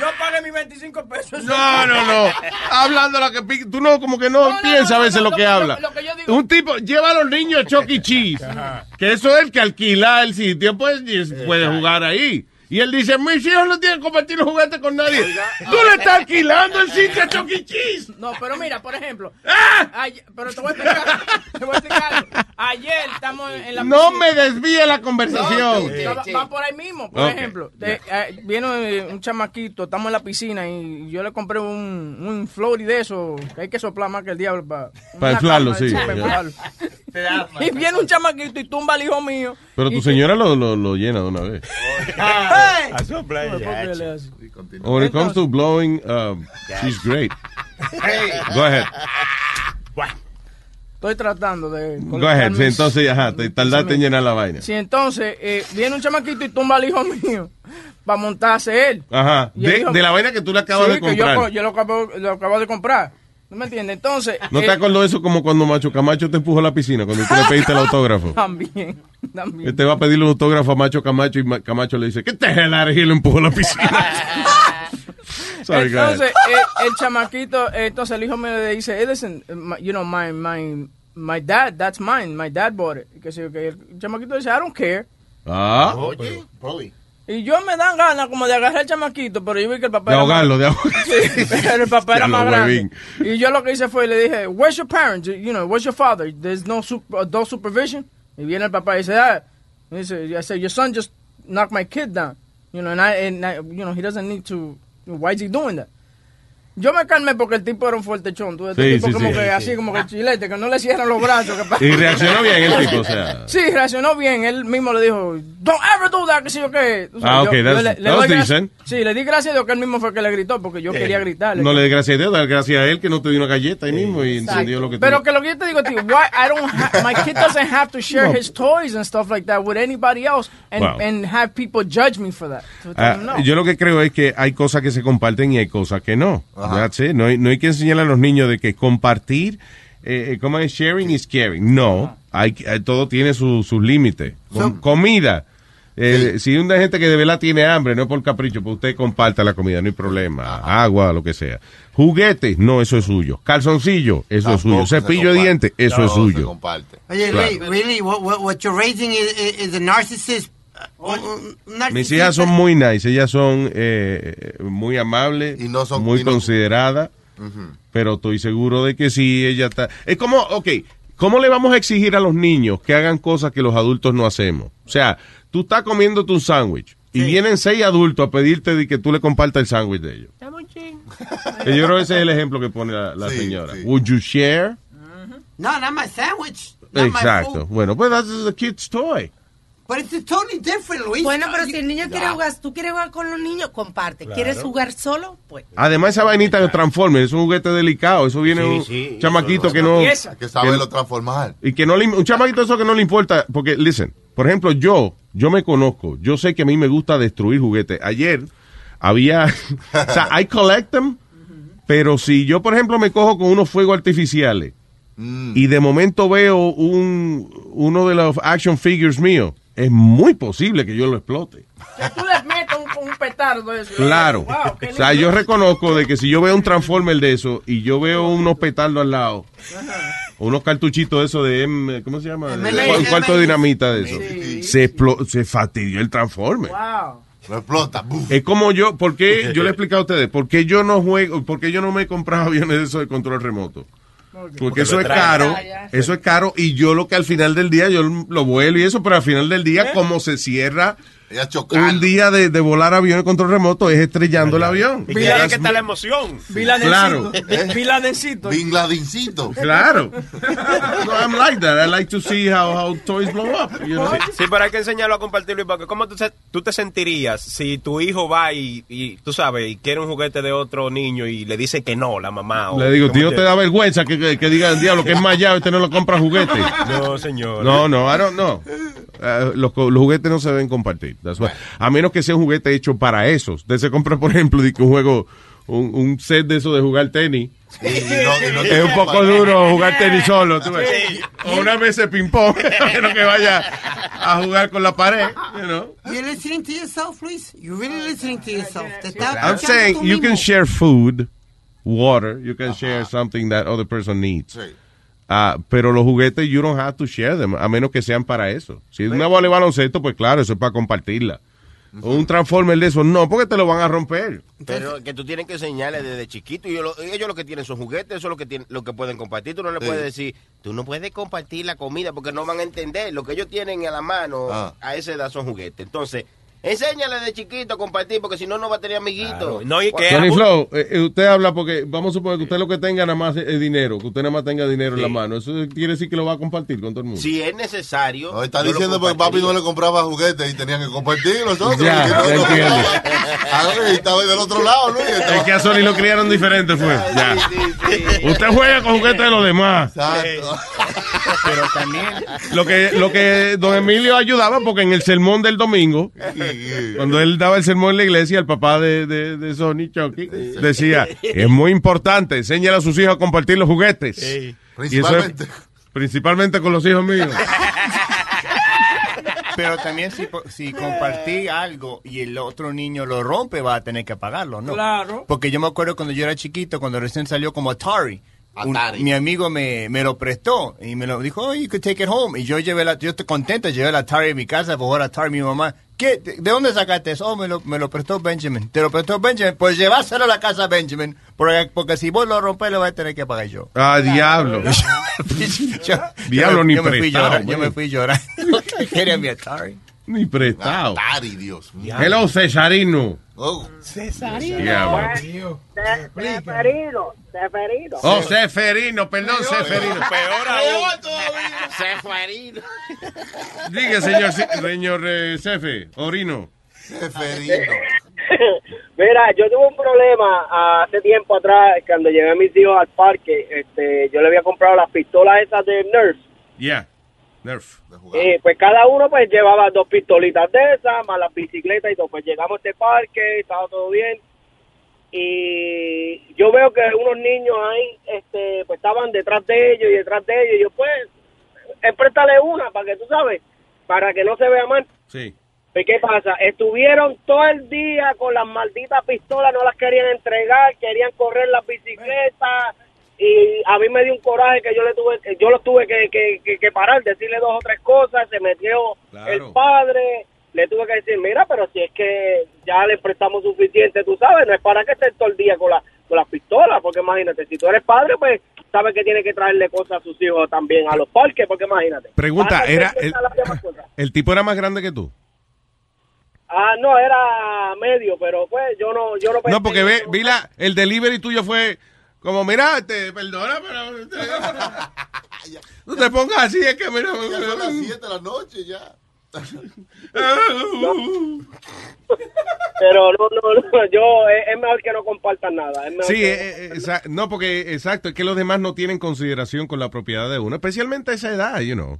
Yo pagué mis 25 pesos. No, no, no. Hablando la que tú no como que no, No, no, piensas a veces no, lo lo- que habla. lo que yo digo- Un tipo lleva a los niños a Chucky Cheese, que eso es el que alquila el sitio, pues y puede jugar ahí. Y él dice, mis hijos no tienen que compartir los juguetes con nadie. Tú le estás alquilando el sitio a Chucky Cheese. No, pero mira, por ejemplo. ¡Ah! ayer- pero te voy a explicar. te voy a explicar. algo. Ayer estamos en la No piscina. me desvíe la conversación. No, va, va por ahí mismo. Por ejemplo, te- eh, viene un chamaquito, estamos en la piscina y yo le compré un, un floaty de eso, que hay que soplar más que el diablo para... Para inflarlo, sí. para inflarlo. Y viene un chamaquito y tumba al hijo mío. Pero tu señora lo, lo, lo llena de una vez. When it comes to blowing, um, she's great. Go ahead. Estoy tratando de... Go ahead. Sí, entonces, ajá, te tardaste en llenar la vaina. Sí, entonces eh, viene un chamaquito y tumba al hijo mío para montarse él. Ajá. De, hijo- de la vaina que tú le acabas Sí, de que yo, comprar. co- yo lo, acabo, lo acabo de comprar. ¿No me entiendes? Entonces... ¿No te eh, acordó de eso como cuando Macho Camacho te empujó a la piscina, cuando tú le pediste el autógrafo? También, también. Él te va a pedirle un autógrafo a Macho Camacho y Ma- Camacho le dice, ¿qué te jalares? Y lo empujó a la piscina. Sorry, entonces, eh, el chamaquito, eh, entonces el hijo me le dice, hey, listen, my- you know, my, my, my dad, that's mine, my dad bought it. Que el chamaquito dice, I don't care. Ah, Oye, Brody. Y yo me dan ganas como de agarrar al chamaquito, pero yo vi que el papá de era ahogarlo, más- de ahogarlo. Sí, pero el papá era más grande. Y yo lo que hice fue, le dije, where's your parents? You know, where's your father? There's no sup- adult supervision. Y viene el papá y dice, ah, y dice, I said, your son just knocked my kid down. You know, and I, and I- you know, he doesn't need to, why is he doing that? Yo me calmé porque el tipo era un fuertechón. Tú, este Sí, tipo sí, como sí. que Sí, así, como que el chilete, que no le cierran los brazos. que- Y reaccionó bien el tipo, o sea. Sí, reaccionó bien. Él mismo le dijo, don't ever do that, que sí o qué. Tú Ah, sabes, ok, yo- yo that's- le- le that was doy gracias- decent. Sí, le di gracias a Dios que él mismo fue el que le gritó, porque yo quería gritarle. No le dé gracias a Dios, dar gracias a él que no te dio una galleta ahí mismo y entendió lo que. Pero que lo que yo te digo, tío, why I don't ha- my kid doesn't have to share No. his toys and stuff like that with anybody else and, Wow. and have people judge me for that. So, Ah, no. Yo lo que creo es que hay cosas que se comparten y hay cosas que no. Ajá. That's it. No, hay, no hay que enseñarle a los niños de que compartir, eh, eh, ¿cómo es? Sharing is caring. No, hay, que- eh, todo tiene su- sus límites. Com- comida. Eh, Si una gente que de verdad tiene hambre, no por capricho, pues usted comparta la comida, no hay problema. Agua, lo que sea. Juguetes, no, eso es suyo. Calzoncillo, eso es suyo. Cepillo de dientes, eso No, es se suyo. comparte. Oye, Claro. Lee, really, what, what, what you're raising is, is, a narcissist Mis hijas son muy nice, ellas son eh, muy amables, son- muy y no- consideradas, Ujú. pero estoy seguro de que sí, ella está... Es como, ok, ¿cómo le vamos a exigir a los niños que hagan cosas que los adultos no hacemos? O sea, tú estás comiéndote un sándwich y vienen seis adultos a pedirte de que tú le compartas el sándwich de ellos. Yo creo que ese es el ejemplo que pone la, la señora. Would you share? No, not my sandwich. Not my Exacto. food. Bueno, pues that's a kid's toy. But it's totally different, Luis. Bueno, pero si el niño quiere jugar, tú quieres jugar con los niños, comparte. Claro. ¿Quieres jugar solo? Pues. Además, esa vainita de Transformers es un juguete delicado. Eso viene Sí, un sí, chamaquito eso que no- que saberlo transformar. Y que no le, un chamaquito eso que no le importa. Porque, listen, por ejemplo, yo, yo me conozco. Yo sé que a mí me gusta destruir juguetes. Ayer había. o sea, I collect them. Pero si yo, por ejemplo, me cojo con unos fuegos artificiales y de momento veo un, uno de los action figures míos, es muy posible que yo lo explote. Que tú le metas un, un petardo de eso. Claro. Wow, o sea, yo reconozco de que si yo veo un Transformer de eso y yo veo unos petardos al lado, unos cartuchitos de eso de, M- ¿cómo se llama? M- De- un cuarto de dinamita de eso. Sí. Se, explo- se fastidió el Transformer. Wow. Lo explota. buf. Es como yo, ¿por qué? Yo le he explicado a ustedes, ¿por qué yo no juego, por qué yo no me he comprado aviones de esos de control remoto? Porque, Porque eso es caro, Ah, ya. eso es caro y yo lo que al final del día yo lo vuelo y eso, pero al final del día como se cierra un día de, de volar avión control remoto es estrellando el avión. Ahí es que está la emoción. Claro. Biladencito. Bin Ladincito. Claro. No, I'm like that. I like to see how, how toys blow up. you know? Sí, sí, pero hay que enseñarlo a compartirlo. Porque ¿cómo tú, se- tú te sentirías si tu hijo va y, y, tú sabes, y quiere un juguete de otro niño y le dice que no, la mamá? o- Le digo, ¿cómo tío, te da vergüenza que, que, que digan, diablo, que es mallado y usted no lo compra juguete. No, señor. No, no, I don't know. Eh, los, los juguetes no se deben compartir. That's why. A menos que sea un juguete hecho para esos. Usted se compra, por ejemplo, un juego, un, un set de eso de jugar tenis. es un poco duro jugar tenis solo. tú ves. O una vez de ping-pong, a menos que vaya a jugar con la pared. You know? You're listening to yourself, Luis. You're really listening to yourself. Te I'm saying you mismo. can share food, water, you can share something that other person needs. Ah, pero los juguetes, you don't have to share them, a menos que sean para eso. Si es una bola de baloncesto, pues claro, eso es para compartirla. Un transformer de eso, no, porque te lo van a romper. Pero que tú tienes que enseñarles desde chiquito. Y ellos, lo- ellos lo que tienen son juguetes, eso es lo que, tienen, lo que pueden compartir. Tú no le Sí. puedes decir, tú no puedes compartir la comida porque no van a entender. Lo que ellos tienen a la mano Ah. a esa edad son juguetes. Entonces, enséñale de chiquito a compartir porque si no, no va a tener amiguitos. No, y que Tony Flow, eh, eh, usted habla porque vamos a suponer que usted lo que tenga nada más es dinero, que usted nada más tenga dinero en la mano. Eso quiere decir que lo va a compartir con todo el mundo. Si es necesario. No, está diciendo porque papi no le compraba juguetes y tenían que compartir nosotros. Ya, no- entiendo. Ah, estaba del otro lado, Luis. Es que a Sony lo criaron diferente, fue. Ya. Usted juega con juguetes de los demás. Pero también. Lo que, lo que don Emilio ayudaba, porque en el sermón del domingo, cuando él daba el sermón en la iglesia, el papá de, de, de Sony Chucky decía: Es muy importante, enséñale a sus hijos a compartir los juguetes. Y eso es- Principalmente. principalmente con los hijos míos. Pero también si, si compartí algo y el otro niño lo rompe, va a tener que pagarlo, ¿no? Claro. Porque yo me acuerdo cuando yo era chiquito, cuando recién salió como Atari. Un- Atari. mi amigo me, me lo prestó y me lo dijo, oh, you could take it home. Y yo llevé la, yo estoy contento, llevé la Atari a mi casa, por jugar Atari mi mamá. ¿Qué? ¿De de dónde sacaste eso? Oh, me lo, me lo prestó Benjamin. ¿Te lo prestó Benjamin? Pues lleváselo a la casa Benjamin. Porque, porque si vos lo rompes, lo vas a tener que pagar yo. Ah, diablo. Yo- Diablo, yo me- ni yo me fui llorando, Yo me fui llorando. Quería mi Atari. Ni prestado. Atari, Dios mío. Hello, Cesarino. Oh. Diablo. Seferino, Seferino. Oh, Seferino, perdón, Seferino. Peor aún. Seferino. Diga, señor, señor eh, Cefe, Orino. Seferino. Mira, yo tuve un problema hace tiempo atrás cuando llevé a mis hijos al parque. Este, yo le había comprado las pistolas esas de Nerf. Yeah, Nerf. Y pues cada uno pues llevaba dos pistolitas de esas, más las bicicletas y todo. Pues llegamos a este parque, estaba todo bien. Y yo veo que unos niños ahí, este, pues estaban detrás de ellos y detrás de ellos. Y yo pues, préstale una para que tú sabes, para que no se vea mal. Sí. ¿Y qué pasa? Estuvieron todo el día con las malditas pistolas, no las querían entregar, querían correr las bicicletas y a mí me dio un coraje que yo le tuve, yo los tuve que, que, que, que parar, decirle dos o tres cosas, se metió Claro. el padre le tuve que decir, mira, pero si es que ya le prestamos suficiente, tú sabes, no es para que estés todo el día con la con las pistolas, porque imagínate, si tú eres padre, pues sabes que tiene que traerle cosas a sus hijos también a los parques, porque imagínate. Pregunta, Van a ¿era el, que el tipo era más grande que tú? Ah, no, era medio, pero pues yo no, yo no pensé No, porque que- ve, vi la, el delivery tuyo fue como, mira, te perdona, pero no te pongas así, es que mira, Ya son las 7 de la noche ya. Pero no, no, no, yo, es, mejor que no compartan nada. Es mejor Sí, que- eh, eh, no, porque exacto, es que los demás no tienen consideración con la propiedad de uno, especialmente a esa edad, you know.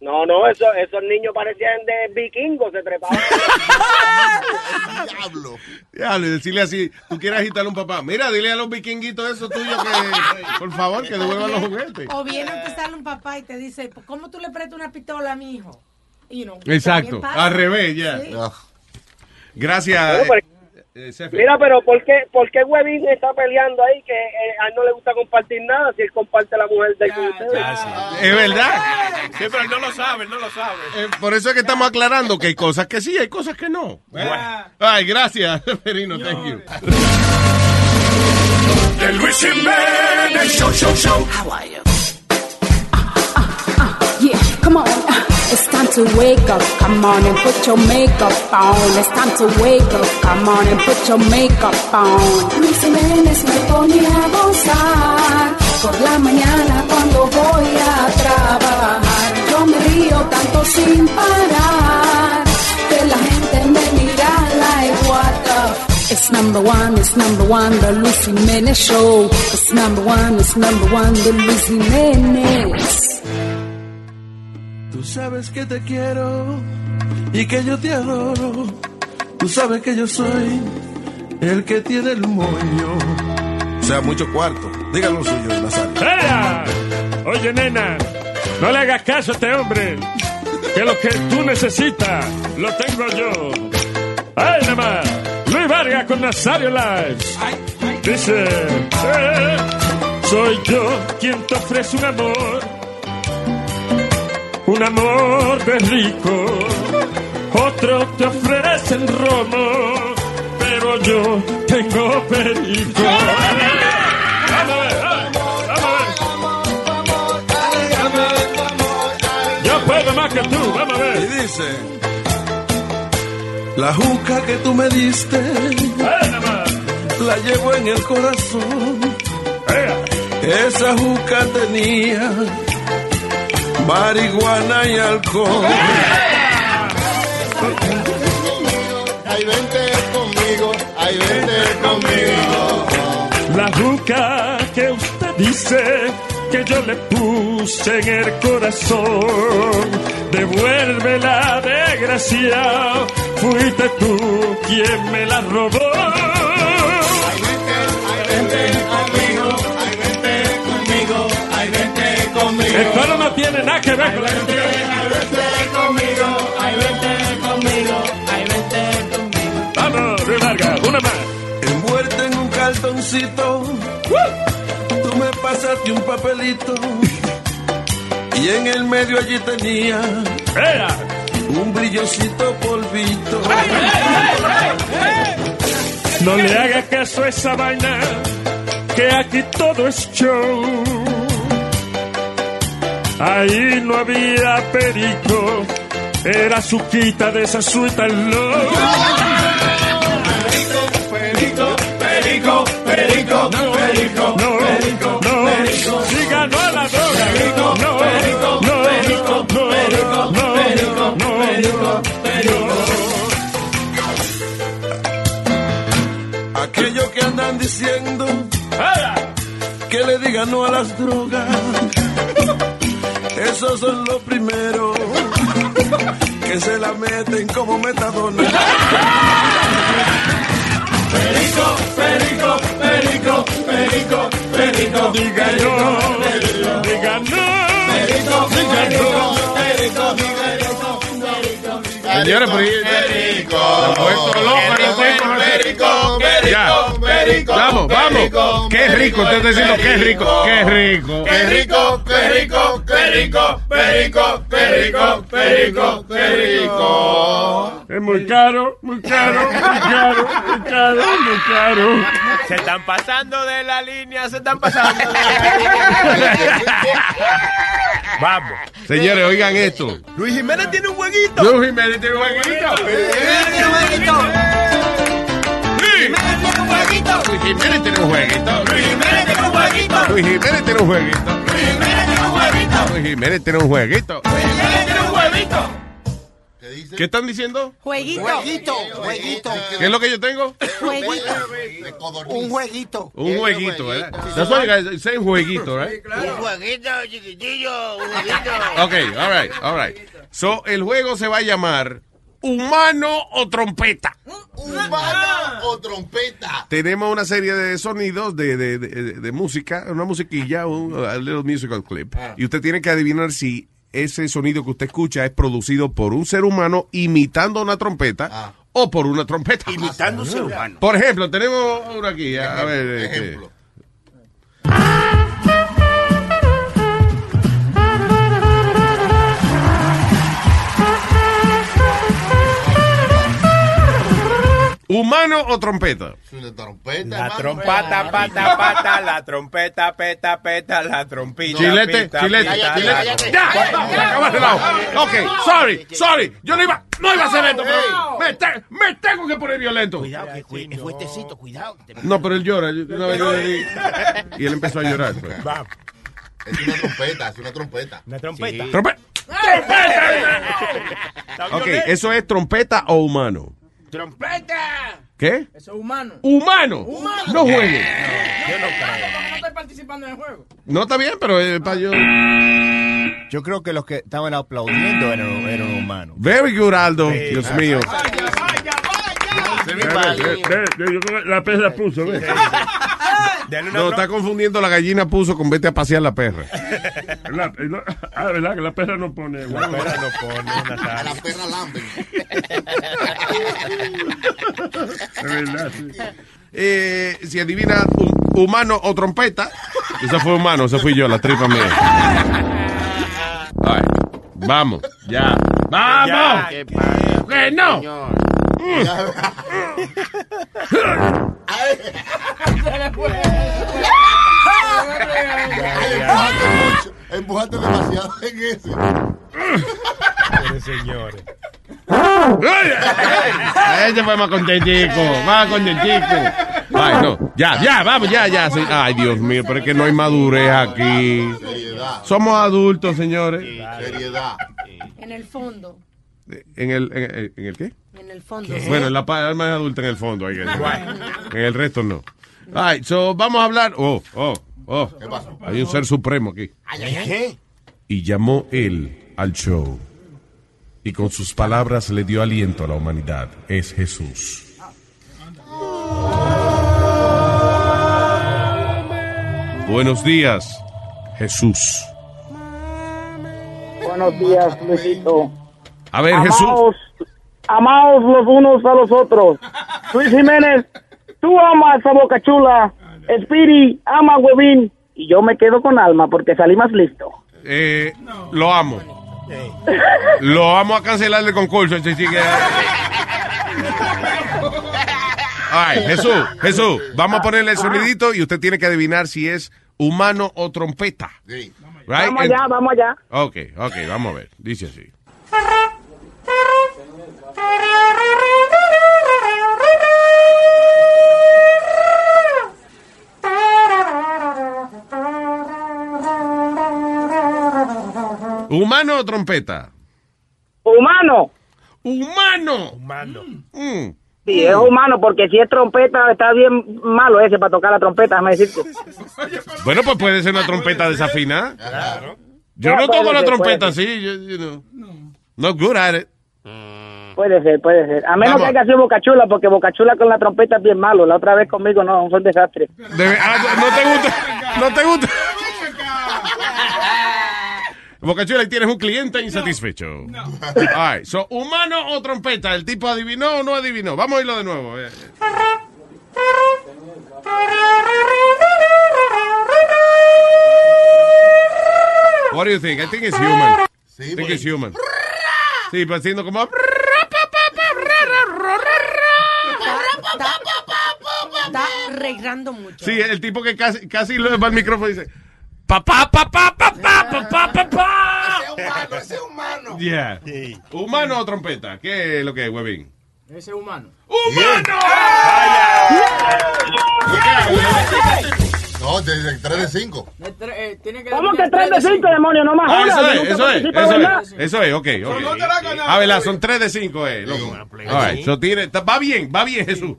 No, no, eso, esos niños parecían de vikingos, se trepaban. Diablo. Diablo, y decirle así, tú quieres agitarle a un papá, mira, dile a los vikinguitos eso tuyo que, por favor, que devuelvan los juguetes. O viene a empezar un papá y te dice, "Pues, ¿cómo tú le prestas una pistola a mi hijo? You know, Exacto, al revés, ya. Sí. Gracias. Bueno, pero- eh. Mira, pero ¿por qué, ¿por qué Webin está peleando ahí que eh, a él no le gusta compartir nada si él comparte la mujer de con ustedes? Es verdad. Sí, pero él no lo sabe, él no lo sabe. Eh, por eso es que estamos aclarando que hay cosas que sí, hay cosas que no. Ay, gracias, Perino, thank you. The Luis Jimenez Show, show, show. How are you? Come on. Uh, It's time to wake up. Come on and put your makeup on. It's time to wake up. Come on and put your makeup on. Luis Jiménez me pone a gozar. Por la mañana cuando voy a trabajar. Yo me río tanto sin parar. Que la gente me mira like what the It's number one, it's number one, the Luis Jimenez Show. It's number one, it's number one, the Luis Jimenez. Tú sabes que te quiero y que yo te adoro. Tú sabes que yo soy el que tiene el moño. O sea, mucho cuarto. Díganlo suyo, Nazario. ¡Ea! Oye, nena, no le hagas caso a este hombre. Que lo que tú necesitas lo tengo yo. ¡Ay, nada más! Luis Vargas con Nazario Live. Dice: eh, Soy yo quien te ofrece un amor. Un amor de rico. Otro te ofrecen romo. Pero yo tengo perico. Vamos a ver, ay, vamos a ver. Yo puedo más que tú, vamos a ver. Y dice: La juca que tú me diste, la llevo en el corazón. Esa juca tenía marihuana y alcohol. Ay, vente conmigo, ay, vente conmigo. La juca que usted dice que yo le puse en el corazón. Devuélvela, desgraciado. Fuiste tú quien me la robó. Esto no, no tiene nada que ver con la Vente conmigo, ay, vente conmigo, ay, vente conmigo. Vamos, Luis Vargas, una más. Envuelta en un cartoncito, tú me pasaste un papelito. Y en el medio allí tenía un brillosito polvito. No le haga caso a esa vaina, que aquí todo es show. Ahí no había perico, era su quita de esa suita. Perico, perico, perico, perico, No, perico, no, perico. si ganó a la droga. Perico, no, perico, no, perico, no, perico, no, perico, no, perico, perico. Aquellos que andan diciendo que le digan no a las drogas. Esos son los primeros que se la meten como metadona. Perico, perico, perico, perico, perico. Diga no, diga no. Perico, diga no. perico, perico, perico, perico. Señores, tipos aquí. perico, Perico, Vamos, vamos. Qué rico. Usted está diciendo qué rico. Qué rico. Qué rico, qué rico, qué rico, perico, perico, perico, perico. Es muy caro, muy caro, muy caro, muy caro, muy caro. Se están pasando de la línea, se están pasando de la línea. Vamos. Señores, oigan esto. Luis Jiménez tiene un jueguito. Luis Jiménez tiene un jueguito. Luis Jiménez tiene un jueguito. Luis Jiménez tiene un jueguito. Luis Jiménez tiene un jueguito. Luis Jiménez tiene un jueguito. ¿Qué están diciendo? Jueguito. Jueguito, jueguito. ¿Qué es lo que yo tengo? Jueguito. Un jueguito. Un jueguito, ¿verdad? That's why you guys jueguito, right? Un jueguito chiquitillo, un jueguito. Ok, all right, all right. So, el juego se va a llamar Humano o Trompeta. Humano o trompeta. Tenemos una serie de sonidos de, de, de, de música, una musiquilla, un a little musical clip. Y usted tiene que adivinar si ese sonido que usted escucha es producido por un ser humano imitando una trompeta o por una trompeta. Imitando un ser humano. Por ejemplo, tenemos uno aquí. A, ver. este. ¿Humano o trompeta? Es una trompeta, La trompata, pata, pata, la trompeta, peta, peta, la trompita. Chilete, pita, chilete, pita, chilete. Ya, relajo. Ok, sorry, sorry. Yo no iba, no iba a hacer esto, pero me, te- me tengo que poner violento. Cuidado, que fuertecito, cuidado. No, pero él llora. Yo- una vez yo le di- y él empezó a llorar. pues. Es una trompeta, es una trompeta. Una trompeta. Trompe- Ok, eso es trompeta o humano. ¡Trompeta! ¿Qué? Eso es humano. Humano. No juegue. Yo no creo. No estoy participando en el juego. No está bien, pero es para yo. Yo creo que los que estaban aplaudiendo eran, eran humanos. Very good, Aldo. Dios mío. Ve, ve, ve, ve, yo creo que La perra puso, ¿ves? Una No, está confundiendo la gallina puso con vete a pasear la perra. La- no, ah, ¿verdad? Que la perra no pone. La perra no pone la perra lambe. Es verdad, sí. Eh, si adivina hu- humano o trompeta, ese fue humano, ese fui yo, la tripa mía. Ay, vamos, ya. ¡Vamos! ¿Qué pasa? ¡Que no! Señor. Empujaste demasiado en ese. Ese fue más contentico, más contentico. Ay, no, ya, ya, vamos, ya, ya. Ay, Dios mío, pero es que no hay madurez aquí. Seriedad, Somos adultos, señores. seriedad. En el fondo. ¿En el, en, el- en el qué? En el fondo. Bueno, la pa- alma es adulta en el fondo. ahí, En el resto no. Ay, so, vamos a hablar. Oh, oh, oh. ¿Qué pasó? Hay un ser supremo aquí. ¿Qué? Y llamó él al show. Y con sus palabras le dio aliento a la humanidad. Es Jesús. Buenos días, Jesús. Buenos días, Luisito. A ver, Jesús. Amaos, amaos los unos a los otros. Luis Jiménez, tú amas a Boca Chula. Spiri ama a Huevín. Y yo me quedo con Alma porque salí más listo. Eh, lo amo. Lo vamos a cancelar el concurso. sigue. Ay, Jesús, Jesús, vamos a ponerle el sonidito y usted tiene que adivinar si es humano o trompeta. Sí. Right? Vamos allá, vamos allá. Ok, ok, vamos a ver. Dice así. ¿Humano o trompeta? Humano. ¡Humano! Humano. Mm. Sí, es humano porque si es trompeta está bien malo ese para tocar la trompeta, déjame decirte. Bueno, pues puede ser una trompeta desafinada. Claro. Yo No, no toco la trompeta así. yo- you know. Not good at it. Puede ser, puede ser. A menos Vamos. que haya sido Bocachula, porque Bocachula con la trompeta es bien malo. La otra vez conmigo no, fue un desastre. Debe- ah, no te gusta. No te gusta. Bocachula, ahí tienes un cliente insatisfecho. All right, so, humano o trompeta. ¿El tipo adivinó o no adivinó? Vamos a irlo de nuevo. What do you think? I think it's human. I think it's human. Sí, pues haciendo como... Está regrando mucho. Sí, el tipo que casi, casi lo va al micrófono y dice... Papá, papá, papá, papá, papá. humano, ese es humano. Yeah. ¿Humano o trompeta? ¿Qué es lo que es, huevín? Ese es humano. ¡Humano! No, el 3 de 5. eh, ¿Cómo que 3 de 5, demonio? No más Ah, eso es, eso es, eso es, eso es, ok, ok. no te la has ganado. Ah, ¿verdad? Son 3 de 5, eh, loco. All right, so tiene, está- va bien, va bien, Jesús.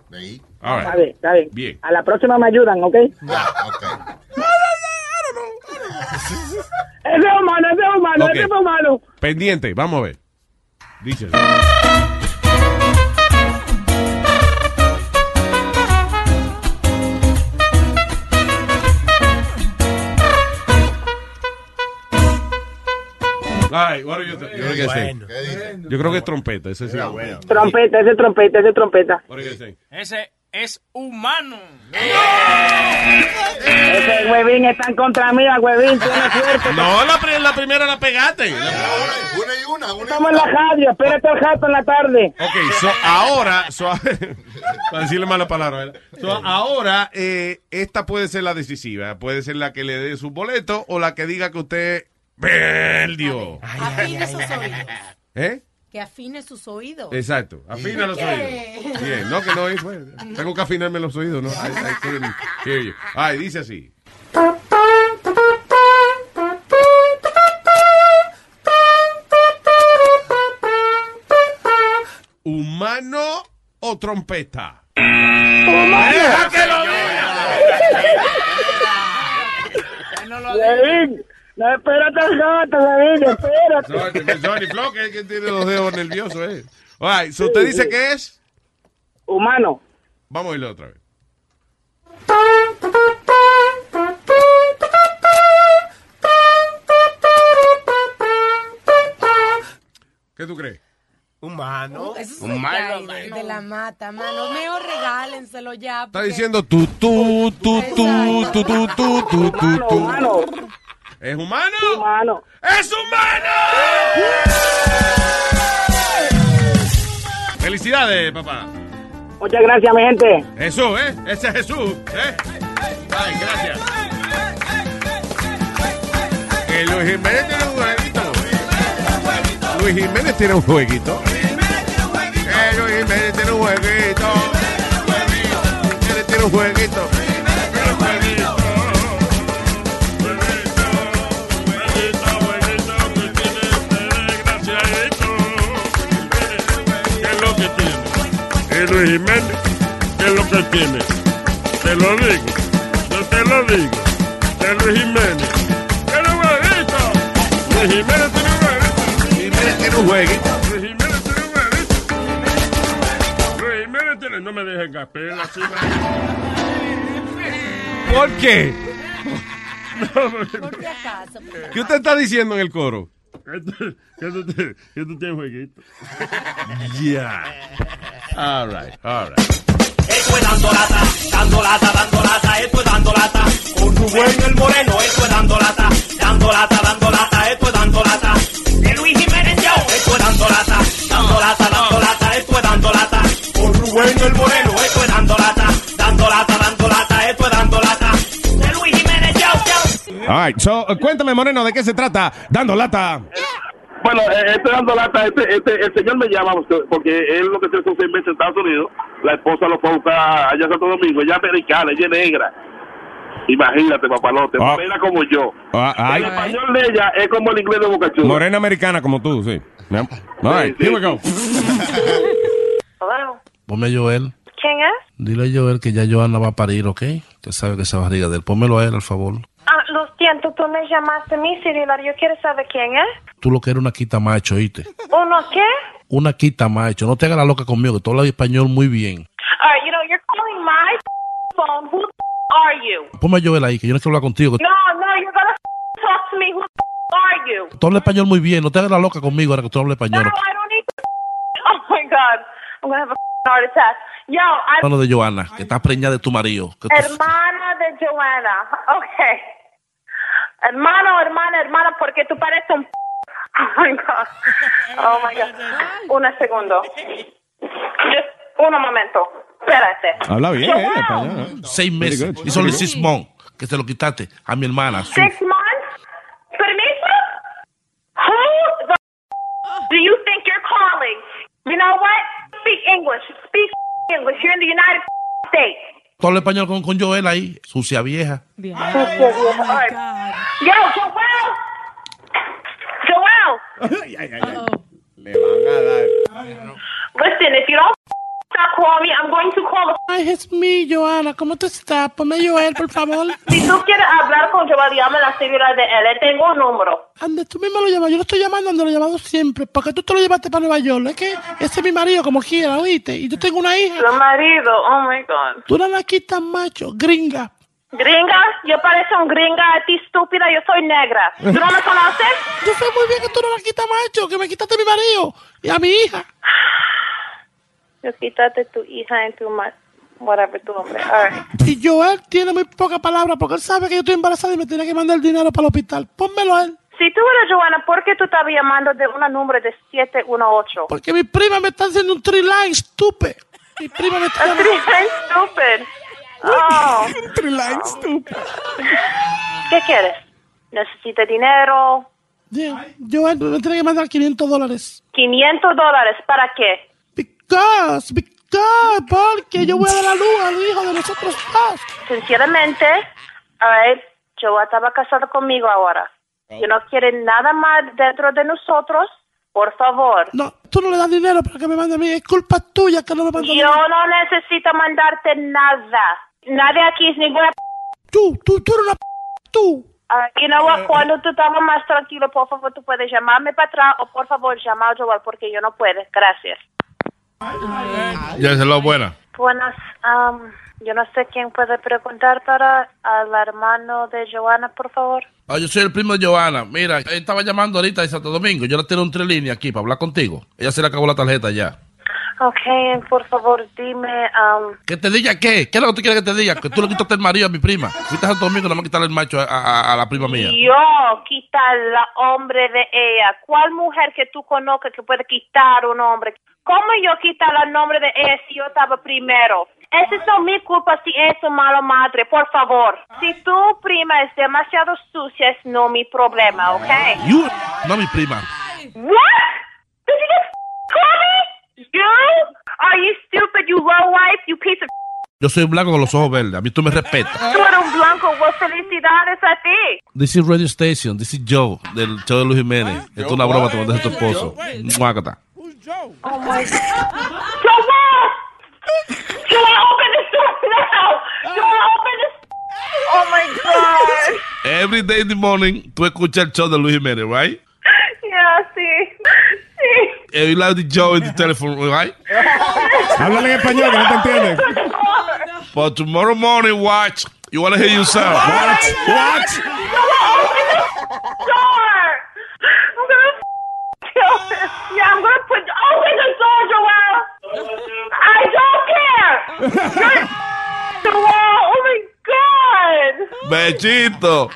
All Está right. bien, está bien. Bien. A la próxima me ayudan, ¿ok? Ese es humano, ese es humano, Ok. ese es humano. Pendiente, vamos a ver. Dice. Ay, what do you think? Yo creo que sí. Yo creo que es trompeta, ese sí. Trompeta, ese es trompeta, ese es trompeta. What do you think? Ese es humano. Ese huevín está en contra mía, huevín, tiene suerte. No, la, pri- la primera la pegaste. Una y una, una Estamos en la radio, espérate el jato en la tarde. Ok, so, ahora, so, para decirle mala palabra, ¿verdad? So, ahora, eh, esta puede ser la decisiva. Puede ser la que le dé su boleto o la que diga que usted perdió. Afine sus oídos. ¿Eh? Que afine sus oídos. Exacto, afina los ¿Qué? oídos. Bien, no que no es, bueno, tengo que afinarme los oídos, ¿no? I, I couldn't hear you. Ay, dice así. ¿Humano o trompeta? ¡Deja que lo Huevín, no, espérate el jato, huevín, espérate. Johnny, Johnny Flow, que es que tiene los dedos nerviosos, ¿eh? All right, so ¿Usted dice que es? Humano. Vamos a irlo otra vez. ¿Qué tú crees? Humano. Eso se cae de, de la mata, mano. Mejor regálenselo ya. Está diciendo tú, tú, tú, tú, tú, tú, tú, tú, tú, tú. ¿Es humano? Humano. ¡Es humano! Felicidades, papá. Muchas gracias, mi gente. Jesús, ¿eh? Ese es Jesús, ¿eh? Ay, gracias. Que Luis Jiménez tiene un jueguito. Luis Jiménez tiene un jueguito. Que Luis Jiménez tiene un jueguito. Él tiene un jueguito. El Luis Jiménez, ¿qué es lo que tiene? Te lo digo, yo te lo digo. El Luis Jiménez, tiene un huevito. Luis Jiménez tiene un huevito. Luis Jiménez tiene un jueguito. Luis Jiménez tiene un huevito. Luis Jiménez tiene, no me dejen gastar así. ¿Por qué? Por si acaso. ¿Qué usted está diciendo en el coro? Que tú, tienes jueguito. Yeah. All right, all right. Esto es dando lata, dando lata, dando lata, esto es dando lata. Con Rubén el Moreno, esto es dando lata, dando lata, dando lata, esto es dando lata. De Luis Jiménez Show, esto es dando lata, dando lata, dando lata, esto es dando lata. Con Rubén el Moreno, esto es dando lata, dando lata, dando lata, esto es dando lata. De Luis Jiménez Show, show. All right, so, uh, cuéntame, Moreno, ¿de qué se trata? Dando lata. Bueno, eh, estoy dando lata. Este, este, el señor me llama porque- porque él lo que tiene son seis meses en Estados Unidos. La esposa lo fue a buscar allá en Santo Domingo. Ella es americana, ella es negra. Imagínate, papalote. Ah. Morena como yo. Ah. El español de ella es como el inglés de Boca Chula. Morena americana como tú, sí. All right, here we go. Hello. Ponme a Joel. ¿Quién es? Dile a Joel que ya Johanna va a parir, ¿ok? Que sabe que esa barriga de él. Pónmelo a él, al favor. Lo siento, tú me llamaste a mí, Cirilar. Yo quiero saber quién es. Tú lo que eres una quita macho, ¿oíste? ¿Uno qué? Una quita macho. No te hagas la loca conmigo, que tú hablas español muy bien. All right, you know, you're calling my phone. Who the are you? Ponme a Joel ahí, que yo no quiero hablar contigo. No, no, you're gonna talk to me. Who are you? Tú hablas español muy bien, no te hagas la loca conmigo ahora que tú hablas español. No, I don't need to. Oh my God. I'm gonna have a heart attack. Yo, I'm Hermano de Joana, que está preñada de tu marido. que tú- hermana de Joanna. Okay. Hermano, hermana, hermana, porque tú pareces un. Oh my God. Oh my God. Un segundo. Just un momento. Espérate. Habla bien, eh, español. Seis meses. Y solo six months que se lo quitaste a mi hermana. Su- Six months? Permiso? Who the do you think you're calling? You know what? Speak English. Speak English. You're in the United States. Tú hablas español con, con Joel ahí, sucia vieja. Right. Yo, Joel. Joel. Le van a dar. Listen, if you don't calling me, I'm going to call Ay, es mi Joana, ¿cómo tú estás? Ponme Joel, por favor. Si tú quieres hablar con Joel, llame a la señora de él. Tengo un número. Ande, tú mismo lo llamas. Yo lo estoy llamando, ando lo he llamado siempre. Porque tú te lo llevaste para Nueva York. Es que ese es mi marido, como quiera, ¿oíste? Y yo tengo una hija. Tu marido, oh my God. Tú una naquita macho, gringa. Gringa, yo parezco un gringa a ti estúpida, yo soy negra. ¿Tú no me conoces? Yo sé muy bien que tú no naquita macho, que me quitaste a mi marido y a mi hija. Yo quítate tu hija en tu ma whatever tu hombre. All right. Y Joel tiene muy poca palabra porque él sabe que yo estoy embarazada y me tiene que mandar el dinero para el hospital. Pónmelo a él. Si tú eres Joana, ¿por qué tú estás llamando de una número de 718? Porque mi prima me está haciendo un three line, estúpido. Mi prima me está A three line stupid. Oh. three line stupid. ¿Qué quieres? ¿Necesitas dinero? Yeah. Joel me tiene que mandar 500 dólares. 500 dólares, ¿para qué? Because, because, porque yo voy a dar la luz al hijo de nosotros dos. Sinceramente, a ver, yo estaba casado conmigo ahora. Yo no quiero nada más dentro de nosotros. Por favor. No, tú no le das dinero para que me mande a mí. Es culpa tuya que no me manda Yo no necesito mandarte nada. Nadie aquí es ninguna... Tú, tú, tú eres una... Tú. Ah, you know what? Cuando tú estabas más tranquilo, por favor, tú puedes llamarme para atrás o por favor llama a Joel porque yo no puedo. Gracias. Ya se lo buena. Buenas. um, yo no sé quién puede preguntar para al hermano de Joana, por favor. Ah, yo soy el primo de Joana. Mira, estaba llamando ahorita de Santo Domingo. Yo le tengo un tres líneas aquí para hablar contigo. Ella se le acabó la tarjeta ya. Ok, por favor, dime... um, ¿Que te diga qué? ¿Qué es lo que tú quieres que te diga? Que tú le quitaste el marido a mi prima. Fuiste a Santo Domingo, no me quitarle el macho a, a- a la prima mía. Yo quitar la hombre de ella. ¿Cuál mujer que tú conozcas que puede quitar un hombre? ¿Cómo yo quitar el nombre de ella si yo estaba primero? Esa es mi culpa si es una mala madre, por favor. Si tu prima es demasiado sucia, es no mi problema, ¿ok? You, no mi prima. What? Did you just call me? You? Are you stupid, you low life, you piece of... Yo soy blanco con los ojos verdes. A mí tú me respetas. Tú eres un blanco, well, felicidades a ti. This is Radio Station. This is Joe, del show de Luis Jiménez. Esto es una broma, te mandaste a tu esposo. Muácata. Oh my God. Joel! Joel, open this door now! Joel, open this... Oh my God. Every day in the morning, tú escuchas el show de Luis Jiménez, right? Yeah, sí. Sí. And you like the Joe in the telephone, right? Háblale en español, que no te entienden. But tomorrow morning, watch. You want to hear yourself. What? What? Joel, Bechito.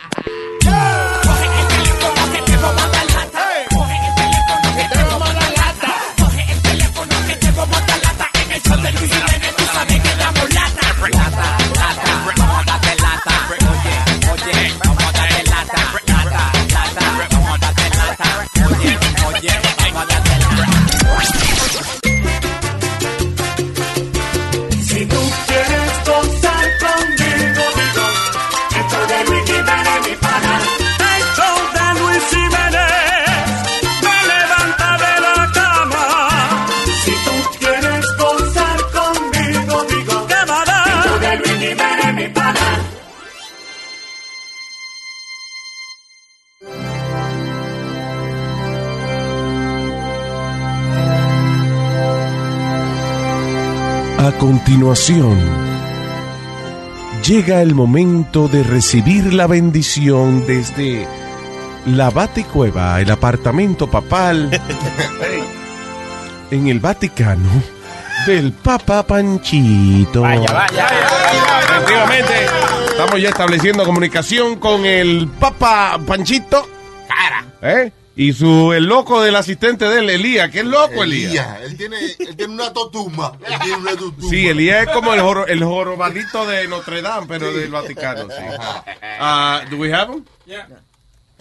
Continuación, llega el momento de recibir la bendición desde la Baticueva, el apartamento papal en el Vaticano del Papa Panchito. Vaya, vaya. Efectivamente, estamos ya estableciendo comunicación con el Papa Panchito. ¿Eh? Y su, el loco del asistente de él, Elías. ¿Qué es loco, Elías? Elías, él tiene, él tiene una totuma. Él tiene una totuma. Sí, Elías es como el, joro- el jorobadito de Notre Dame, pero del Vaticano. Sí. Ah, ¿Do we have him?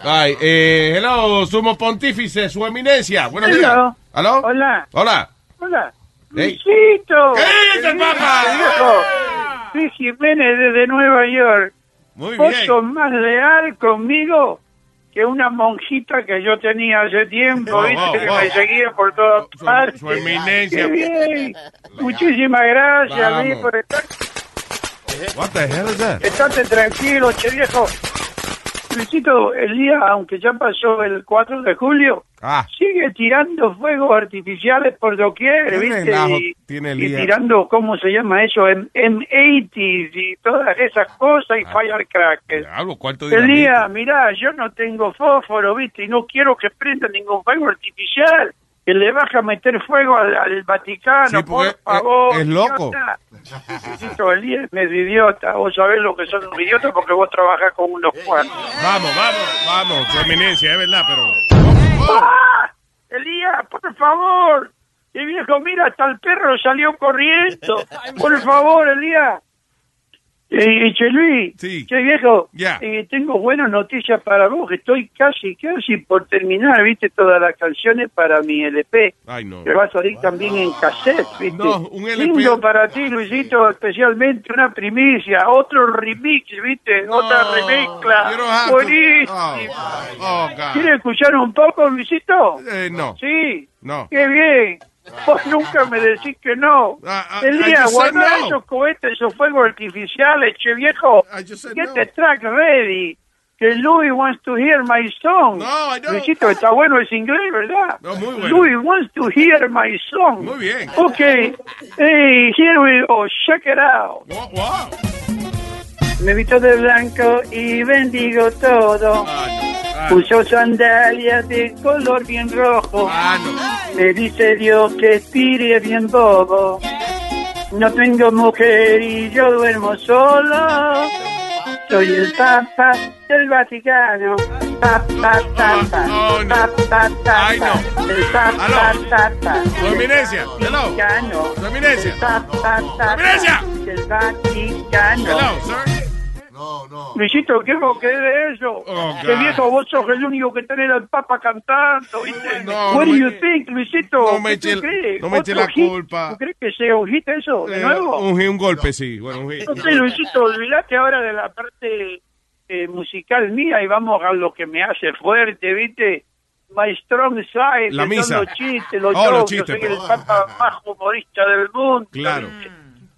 Ay, eh, hello, sumo pontífice, su eminencia. Buenos días. Hello. ¿Aló? Hola. Hola. Hola. Hey. Luisito. ¿Qué dice el Papa? Viejo. Luis Jiménez desde Nueva York. Muy Vos bien. sos más leal conmigo que una monjita que yo tenía hace tiempo, Wow, ¿viste? wow, que wow. me seguía por todas partes. su eminencia. Qué bien. Muchísimas gracias. Luis, por estar. What the hell is that? Estate tranquilo, che viejo. Luisito, el día, aunque ya pasó el 4 de julio, Ah. sigue tirando fuegos artificiales por doquier, ¿viste? Y, tiene y Elías. tirando, ¿cómo se llama eso? M- M80s y todas esas cosas y firecrackers. Diablo, ¿cuánto El día, mirá, yo no tengo fósforo, ¿viste? Y no quiero que prenda ningún fuego artificial. Que le baja a meter fuego al, al Vaticano, Sí, por favor. es- es loco. idiota. Luisito, Elías es medio idiota. Vos sabés lo que son los idiotas porque vos trabajás con unos cuantos. Vamos, vamos, vamos, su eminencia, es verdad, pero... ¡Ah! Elías, por favor. Y viejo, mira, hasta el perro salió corriendo. Por favor, Elías. Eh, che Luis, che viejo, Ya. eh, tengo buenas noticias para vos. Estoy casi, casi por terminar, viste, todas las canciones para mi LP. Ay, no. Que va a salir también en cassette, viste. No, un LP. Lindo para ti, Luisito, especialmente una primicia, otro remix, viste, otra remezcla. to- Buenísimo. Oh, God. ¿Quieres escuchar un poco, Luisito? Eh, no. Sí. No. Qué bien. Vos nunca me decís que no. ah, I Elías, just said guardá no. esos cohetes, esos fuegos artificiales, che viejo. Get the track ready. Que Louis wants to hear my song. No, I don't. Luisito, está bueno ese inglés, ¿verdad? No, muy bueno. Louis wants to hear my song. Muy bien. Ok. Hey, here we go. Check it out. Me visto de blanco y bendigo todo. Uso sandalias de color bien rojo. Me dice Dios que Spiri es bien bobo. No tengo mujer y yo duermo solo. Soy el Papa del Vaticano. Papa, papa, papa, papa. El Papa, papa. Su eminencia, hello. Vaticano. Su eminencia. Papa. Del Vaticano. Hello, sir. Luisito, ¿qué vos querés de eso? Oh, que God. viejo, vos sos el único que tenés al Papa cantando, ¿viste? No, What no do me- you think, Luisito? no me ¿Qué eche- tú crees? no me eche ¿Otro la hit? culpa. ¿Tú crees que sea un hit eso, de Eh, nuevo? un, un golpe, sí. Bueno, un hit. No sé, Luisito, olvidate ahora de la parte eh, musical mía y vamos a lo que me hace fuerte, ¿viste? My strong side, La misa. los chistes, los Oh, los jokes, chistes, soy el papa más humorista del mundo. Claro.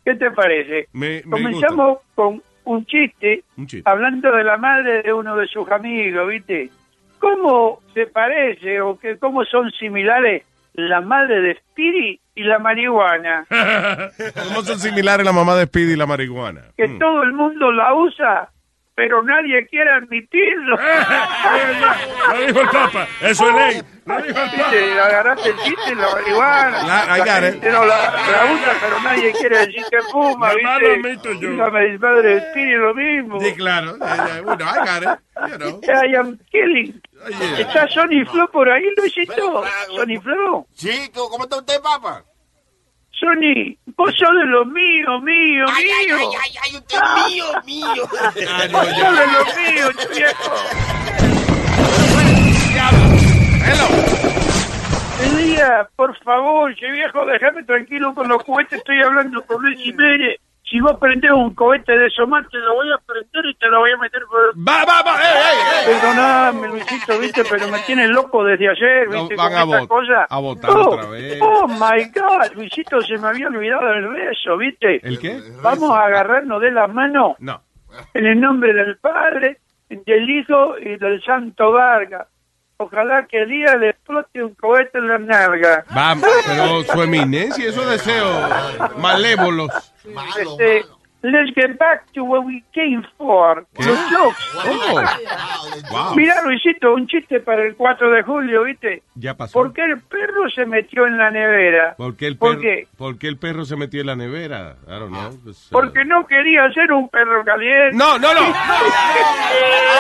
¿Qué te parece? Me, me Comenzamos con un chiste, Un chiste. hablando de la madre de uno de sus amigos, ¿viste? ¿Cómo se parece o que cómo son similares la madre de Spiri y la marihuana? ¿Cómo son similares la mamá de Speedy y la marihuana? Que todo el mundo la usa, pero nadie quiere admitirlo. Lo dijo el Papa. Eso es ley. Lo dijo el Papa. Agarraste el chiste, la marihuana. La- gente no la, la usa, pero nadie quiere decir que fuma, ¿viste? lo admito yo. Y La madre de Spiri lo mismo. Sí, claro. Bueno, I got it. You know. I am killing. ¿Está Sonny Flow por ahí, Luisito? Sonny Flow. Sí, ¿cómo está usted, papá? Sonny, vos sos de lo mío, mío, Ay, ay, mío. ay, ay, ay, usted es mío, mío. Ah, no, Vos sos de lo mío, che viejo. Elías, por favor, che viejo, déjame tranquilo con los cohetes. Estoy hablando con Luis Jiménez. Si vos prendés un cohete de eso más, te lo voy a prender y te lo voy a meter por... Va, va, va. ¡Ey, ey, ey! Perdóname, Luisito, viste, pero me tiene loco desde ayer, No, viste, van con a esta vot- cosa. a votar oh, otra vez. Oh, my God, Luisito, se me había olvidado el beso, viste. ¿El qué? Vamos a agarrarnos de la mano No. en el nombre del Padre, del Hijo y del Santo Vargas. Ojalá que el día le explote un cohete en la nalga. Va, pero su eminencia, esos deseos malévolos. Este, let's get back to what we came for. Los jokes. Wow. Mira, Luisito, un chiste para el 4 de julio, ¿viste? Ya pasó. ¿Por qué el perro se metió en la nevera? ¿Por qué, el ¿Por perro, qué? por qué el perro se metió en la nevera? I don't know. Pues, uh, Porque no quería ser un perro caliente. No, no, no.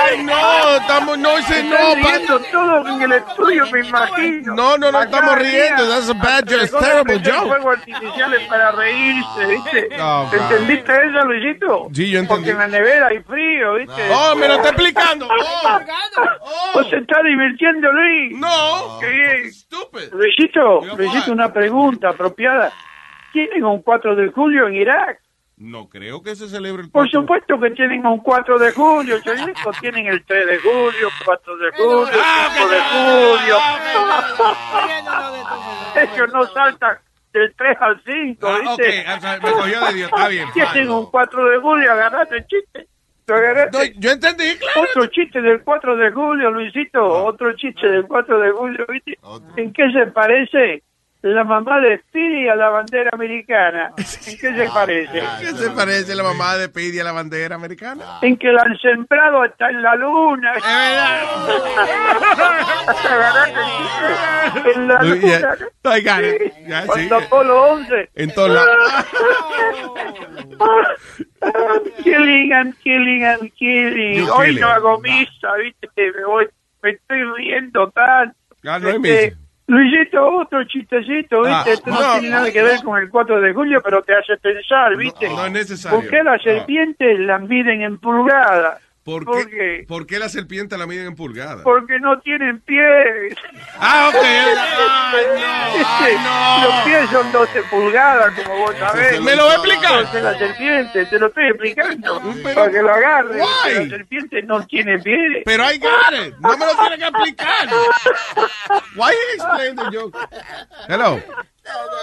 Ay, no, estamos, no, ese no. Pa- riendo todos en el estudio, me imagino. No, no, no Acá estamos riendo. That's a bad de terrible joke. fuegos artificiales para reírse, ¿viste? Oh. ¿Entendiste eso, Luisito? Sí, yo entendí. Porque en la nevera hay frío, ¿viste? Oh, me lo está explicando. ¿O se está divirtiendo, Luis? No. Qué bien. Luisito, Luisito, una pregunta apropiada. ¿Tienen un 4 de julio en Irak? No creo que se celebre el Por 4. supuesto que tienen un 4 de julio, chorizo. Tienen el 3 de julio, 4 de julio, 5 de julio. Ellos no saltan del 3 al 5, Ah, ¿viste? ok, o sea, me cogió de Dios, está bien, Tienen fine. un 4 de julio, agarraste el chiste. ¿Lo agarraste? yo entendí, claro. Otro chiste del 4 de julio, Luisito. Otro chiste del 4 de julio, ¿viste? ¿En qué se parece la mamá de Speedy a la bandera americana? ¿En qué se parece? ¿Qué se parece la mamá de Pidi a la bandera americana? En que la han sembrado hasta en la luna. En la luna. I got it. Sí. Cuando Apolo 11. En todos lados. killing and killing and killing. You Hoy killing. no hago misa, ¿viste? Me, voy, me estoy riendo tanto. Ah, no hay Este, misa. Luisito, otro chistecito, ¿viste? Ah, Esto no, no. tiene nada que ver con el 4 de julio, pero te hace pensar, ¿viste? no es necesario. ¿Por qué las No. serpientes las miden en pulgadas? ¿Por ¿Por qué, qué? ¿Por qué la serpiente la miden en pulgadas? Porque no tienen pies. Ah, ok. Este, Los pies son 12 pulgadas, como vos sabés. ¿Me lo va a explicar? Entonces la serpiente, te lo estoy explicando. para que lo agarres. Why? La serpiente no tiene pies. Pero I got it. No me lo tiene que explicar. Why you explain the joke? Hello.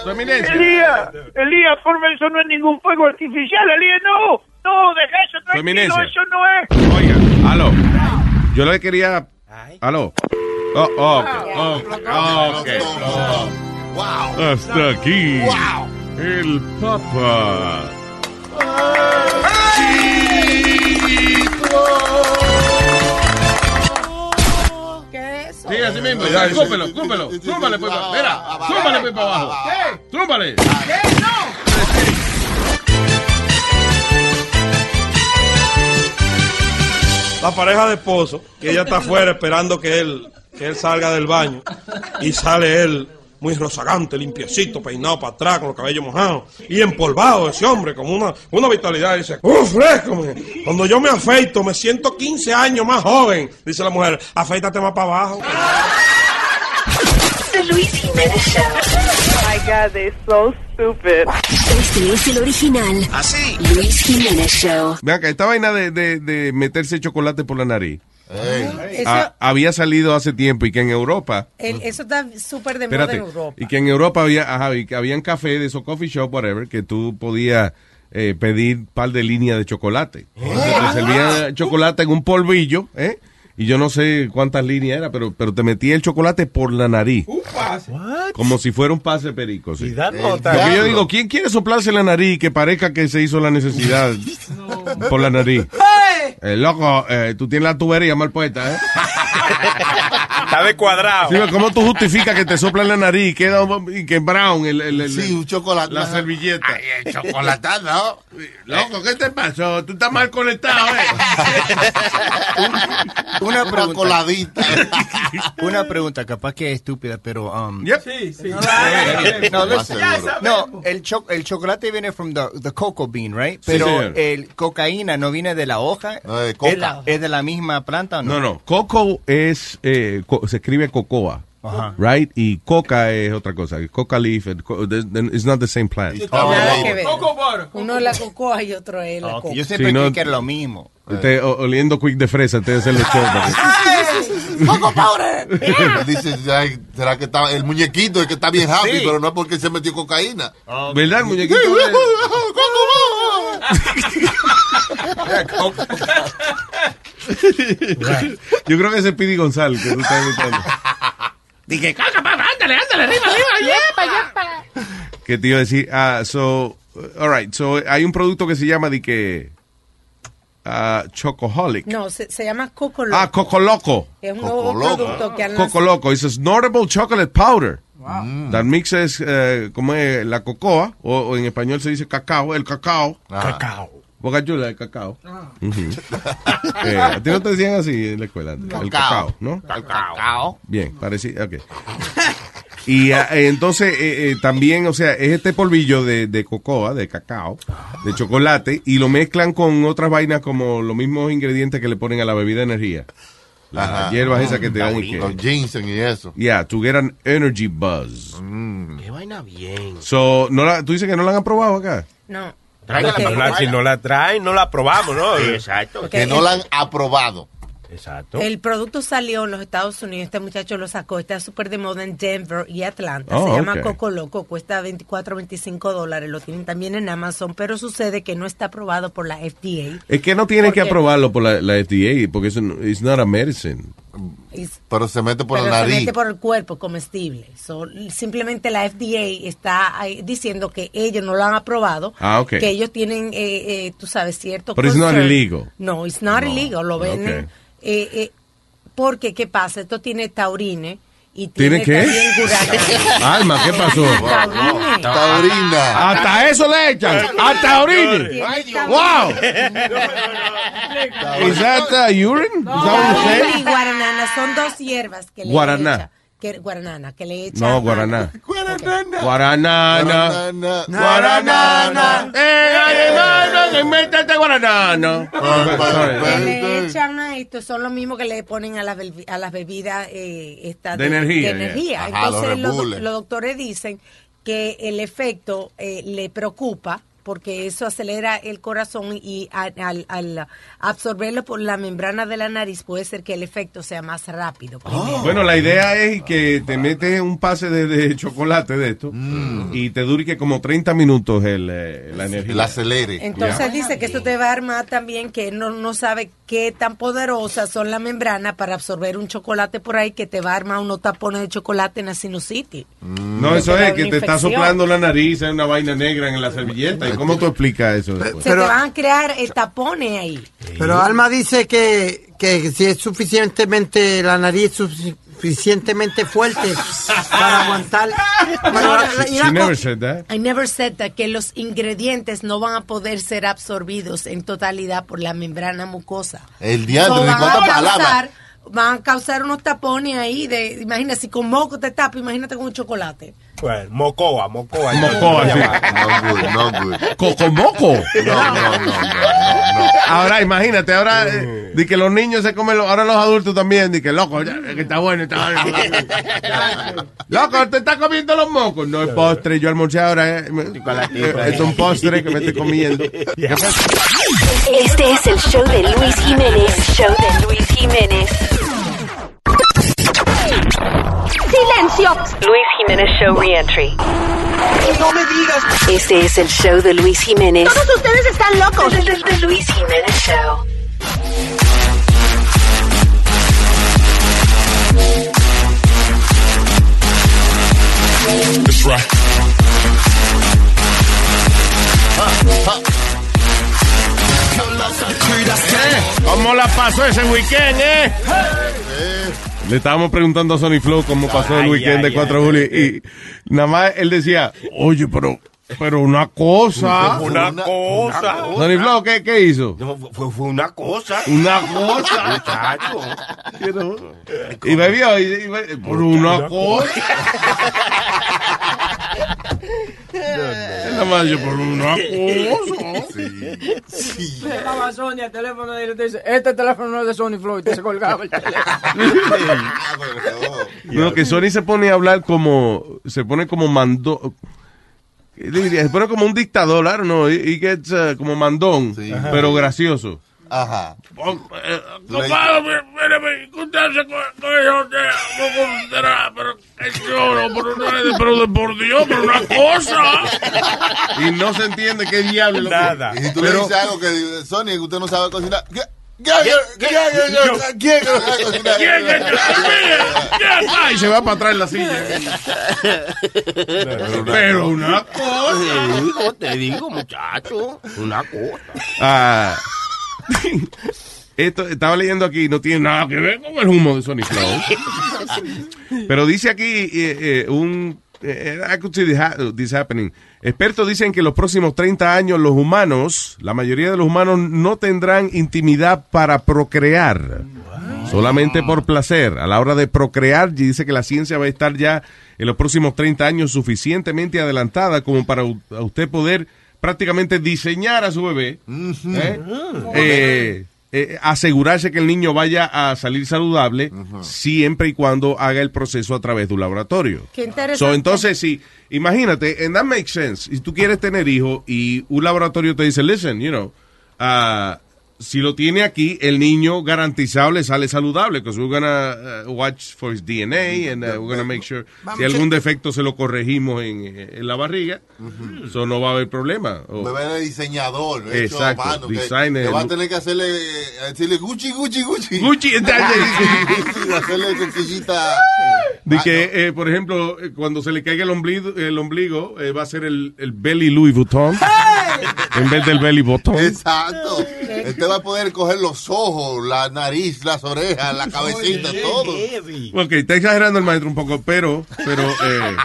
Su eminencia. Elías, Elías, por eso no es ningún fuego artificial. Elías, no. No, deja eso Su tranquilo, eso no es. Oiga, aló. Yo le quería. Aló. Oh, oh, ok. Oh, ok. Wow. Hasta aquí. El Papa. ¿Qué es eso? Sí, así mismo. Ya, súbelo, súbelo. Súbale, pues. Mira, súbale, pues, para abajo. Súbale. La pareja de esposo, que ella está afuera esperando que él, que él salga del baño. Y sale él muy rozagante, limpiecito, peinado para atrás, con los cabellos mojados. Y empolvado ese hombre, como una, una vitalidad. Dice, ¡Uf, fresco! Cuando yo me afeito, me siento 15 años más joven. Dice la mujer, afeítate más para abajo. The Luis. Oh my God, they're so stupid. Este es el original. Así. Luis Jiménez Show. Vean que esta vaina de, de, de meterse chocolate por la nariz. Eso, ah, había salido hace tiempo y que en Europa. el- eso está súper de moda en Europa. Y que en Europa había, ajá, y que habían café de esos coffee shop, whatever, que tú podías eh, pedir par de líneas de chocolate. Entonces, te servían chocolate en un polvillo, ¿eh? Y yo no sé cuántas líneas era, pero, pero te metía el chocolate por la nariz. Como si fuera un pase perico, sí. da Lo nota. que yo digo, ¿quién quiere soplarse la nariz y que parezca que se hizo la necesidad por la nariz? Eh, loco, eh, tú tienes la tubería mal puesta, ¿eh? Está de cuadrado. Sí, ¿Cómo tú justificas que te soplan la nariz y queda y que brown el, el, el- Sí, un chocolate. la servilleta? el chocolatado, ¿no? Loco, ¿qué te pasó? Tú estás mal conectado, ¿eh? Una pregunta. coladita. Una pregunta, capaz que es estúpida, pero... Um, Sí, sí. No, listen. no el, cho- el chocolate viene from the, the cocoa bean, right? Sí, Pero señor. el cocaína no viene de la hoja. de coca. ¿Es, la- es de la misma planta o no? No, no. Coco es, eh, co- se escribe cocoa. Ajá. Right? Y coca es otra cosa. Coca leaf, co- it's not the same plant. Coco butter. Uno es la cocoa y otro es la Ah, ok. coca. Yo siempre Sí, no- que era lo mismo. Oliendo quick de fresa, usted hace los shows. ¡Coco powder! Dice, ay, ¿será que está el muñequito es que está bien happy, Sí. pero no es porque se metió cocaína? ¿Verdad, el muñequito? Yo creo que ese es Pidi González que tú estás imitando. Dije, caca, papá, ándale, ándale, arriba, arriba, yepa, yepa. Que te iba a decir, ah, so, all right, so hay un producto que se llama de que ah, Chocoholic. No, se, se llama Coco Loco. Ah, Coco Loco. Es un nuevo producto que han Coco Loco. It's a snortable chocolate powder. That mixes eh, como es la cocoa, o, o en español se dice cacao, el cacao. Cacao. Boca chula, el cacao. Ujú. Eh, a ti no te decían así en la escuela. El cacao, ¿no? Cacao. Bien, parecido. Ok. Y ah, eh, entonces eh, eh, también, o sea, es este polvillo de, de cocoa, de cacao, de chocolate, y lo mezclan con otras vainas como los mismos ingredientes que le ponen a la bebida de energía. Las Ajá. hierbas esas que te dan y que... Los ginseng y eso. Yeah, to get an energy buzz. Qué vaina bien. So, no la, ¿tú dices que no la han aprobado acá? No. Tráigala para. Si no la traen, no la probamos, ¿no? Exacto. Que no la han aprobado. Exacto. El producto salió en los Estados Unidos, este muchacho lo sacó, está súper de moda en Denver y Atlanta. Oh, Se llama. Coco Loco, cuesta 24, 25 dólares, lo tienen también en Amazon, pero sucede que no está aprobado por la FDA. Es que no tienes que aprobarlo por la, la FDA, porque eso no, it's not a medicine. Es- Pero se mete por pero la se nariz. mete por el cuerpo comestible. So, simplemente la FDA está diciendo que ellos no lo han aprobado, Ah, que ellos tienen, eh, eh, tú sabes, cierto. It's not concern. illegal. No, it's not illegal, lo venden. Ok. eh, eh, porque, ¿qué pasa? Esto tiene taurine y ¿Tiene tiene, qué? guaraná. Alma, ¿qué pasó? Taurine. Taurina. Hasta eso le echan. Hasta orine. Tiene Wow. Is that uh, urine? Is that what you say? y guaranana son dos hierbas que le Guaraná. echa- que, guaranana, que le echan. No, guaraná. Guaranana. Guaranana. Guaranana. Eh, ay, métete guaranana. que le echan a esto son los mismos que le ponen a las, bebi- a las bebidas eh, estas De energía, de energía. Ajá, Entonces los los, los doctores dicen que el efecto eh, le preocupa porque eso acelera el corazón y al, al absorberlo por la membrana de la nariz puede ser que el efecto sea más rápido. primero. Bueno, la idea es que te metes un pase de, de chocolate de esto y te dure que como 30 minutos el, eh, la energía. La acelere. Entonces dice que esto te va a armar también que no, no sabe qué tan poderosas son las membranas para absorber un chocolate por ahí que te va a armar unos tapones de chocolate en la sinusitis. No, eso es que te está soplando la nariz, hay una vaina negra en la servilleta. ¿Y cómo tú explicas eso después? Se te van a crear eh, tapones ahí. Pero Alma dice que, que si es suficientemente, la nariz es suficientemente fuerte para aguantar. La She co- never said that. I never said that, que los ingredientes no van a poder ser absorbidos en totalidad por la membrana mucosa. El diablo, So, ¿de van, a cuántas palabras? van a causar unos tapones ahí de, imagínate, si con moco te tapa, imagínate con un chocolate. Bueno, mocoa, mocoa. Mocoa, sí. No good, no good. ¿Coco moco? No, no, no, no. Ahora, imagínate, ahora eh, de que los niños se comen, lo- ahora los adultos también, de que loco, ya, que está bueno, está bueno. loco, te estás comiendo los mocos. No es postre, yo almorcé ahora. eh, me- eh, es un postre que me estoy comiendo. Este es el show de Luis Jiménez. Show de Luis Jiménez. ¡Silencio! Luis Jiménez Show Reentry. No me digas. Este es el show de Luis Jiménez. Todos ustedes están locos. El de Luis Jiménez Show. That's right. ¿Cómo la pasó ese weekend, eh? Le estábamos preguntando a Sony Flow cómo pasó el weekend ay, de 4 de julio y nada más él decía, oye, pero, pero una cosa. Una cosa. Sony Flow, ¿qué, qué hizo? No, fue, fue una cosa. Una cosa. Muchacho. Y bebió, y, y por una cosa. Nada más yo, por una cosa. Sí. Llamaba a Sony al teléfono y le dice, este teléfono no es de Sony Floyd, y se colgaba el teléfono. No, que Sony se pone a hablar como, se pone como mandó, ¿qué le se pone como un dictador, he he gets uh, como mandón, Sí. pero gracioso. Ajá. Compadre, mire, mire, mire, que usted se co- cogió de considerar, pero que lloro, pero, no- pero de por Dios, pero una cosa. Y no se entiende qué diablo. Nada. Y si tú le Pero- dices algo que Sony, que usted no sabe cocinar, ¿qué? Ay, se va para atrás en la silla. Pero una cosa. Te digo, muchacho, una cosa. Ah, esto estaba leyendo aquí, no tiene nada que ver con el humo de Sony Flow. Pero dice aquí eh, eh, un. eh, I could see this, ha- this happening. Expertos dicen que en los próximos 30 años los humanos, la mayoría de los humanos no tendrán intimidad para procrear. Solamente por placer. A la hora de procrear, dice que la ciencia va a estar ya en los próximos 30 años suficientemente adelantada como para usted poder prácticamente diseñar a su bebé. ¿eh? Eh, eh, asegurarse que el niño vaya a salir saludable siempre y cuando haga el proceso a través de un laboratorio. Qué interesante. So, entonces, sí, imagínate, and that makes sense. Si tú quieres tener hijos y un laboratorio te dice, listen, you know, ah, si lo tiene aquí, el niño garantizado le sale saludable, because we're gonna uh, watch for his DNA and uh, we're gonna make sure si algún defecto se lo corregimos en, en la barriga, eso no va a haber problema. O- Bebé de diseñador, hecho a Exacto, mano, que, designer. que va a tener que hacerle, eh, decirle Gucci, Gucci, Gucci. Gucci, hacerle cosquillita. De que, eh, por ejemplo, eh, cuando se le caiga el ombligo, el ombligo eh, va a ser el, el belly Louis Vuitton en vez del belly botón. Exacto. Usted va a poder coger los ojos, la nariz, las orejas, la cabecita, todo. Ok, está exagerando el maestro un poco, pero, pero, eh,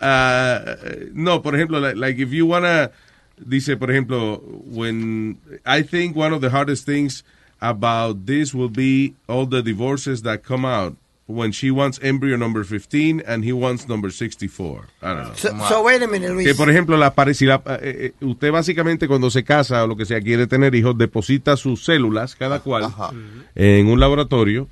eh, no, por ejemplo, like, like if you wanna, dice, por ejemplo, when, I think one of the hardest things about this will be all the divorces that come out when she wants embryo number 15 and he wants number 64. I don't know. So, so wait a minute, Luis. Que por ejemplo, la si la- eh, eh, usted básicamente cuando se casa o lo que sea quiere tener hijos, deposita sus células, cada cual, en un laboratorio.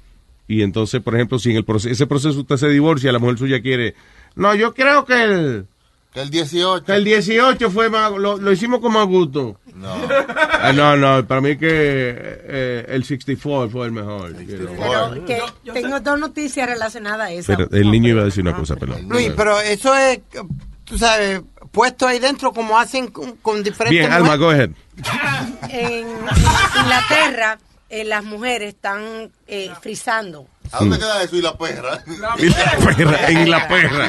Y entonces, por ejemplo, si en el proceso, ese proceso usted se divorcia, la mujer suya quiere. No, yo creo que el. Que el 18. Que el 18 fue más. Lo, lo hicimos con más gusto. No. Ah, no, no, para mí que eh, el 64 fue el mejor. Pero que tengo dos noticias relacionadas a eso. Pero el niño iba a decir una cosa, perdón. Luis, pero eso es, tú sabes, puesto ahí dentro como hacen con, con diferentes Bien, Alma, go ahead. En Inglaterra, eh, las mujeres están eh, frizando. ¿A dónde queda eso y la perra? Y la perra, en la perra.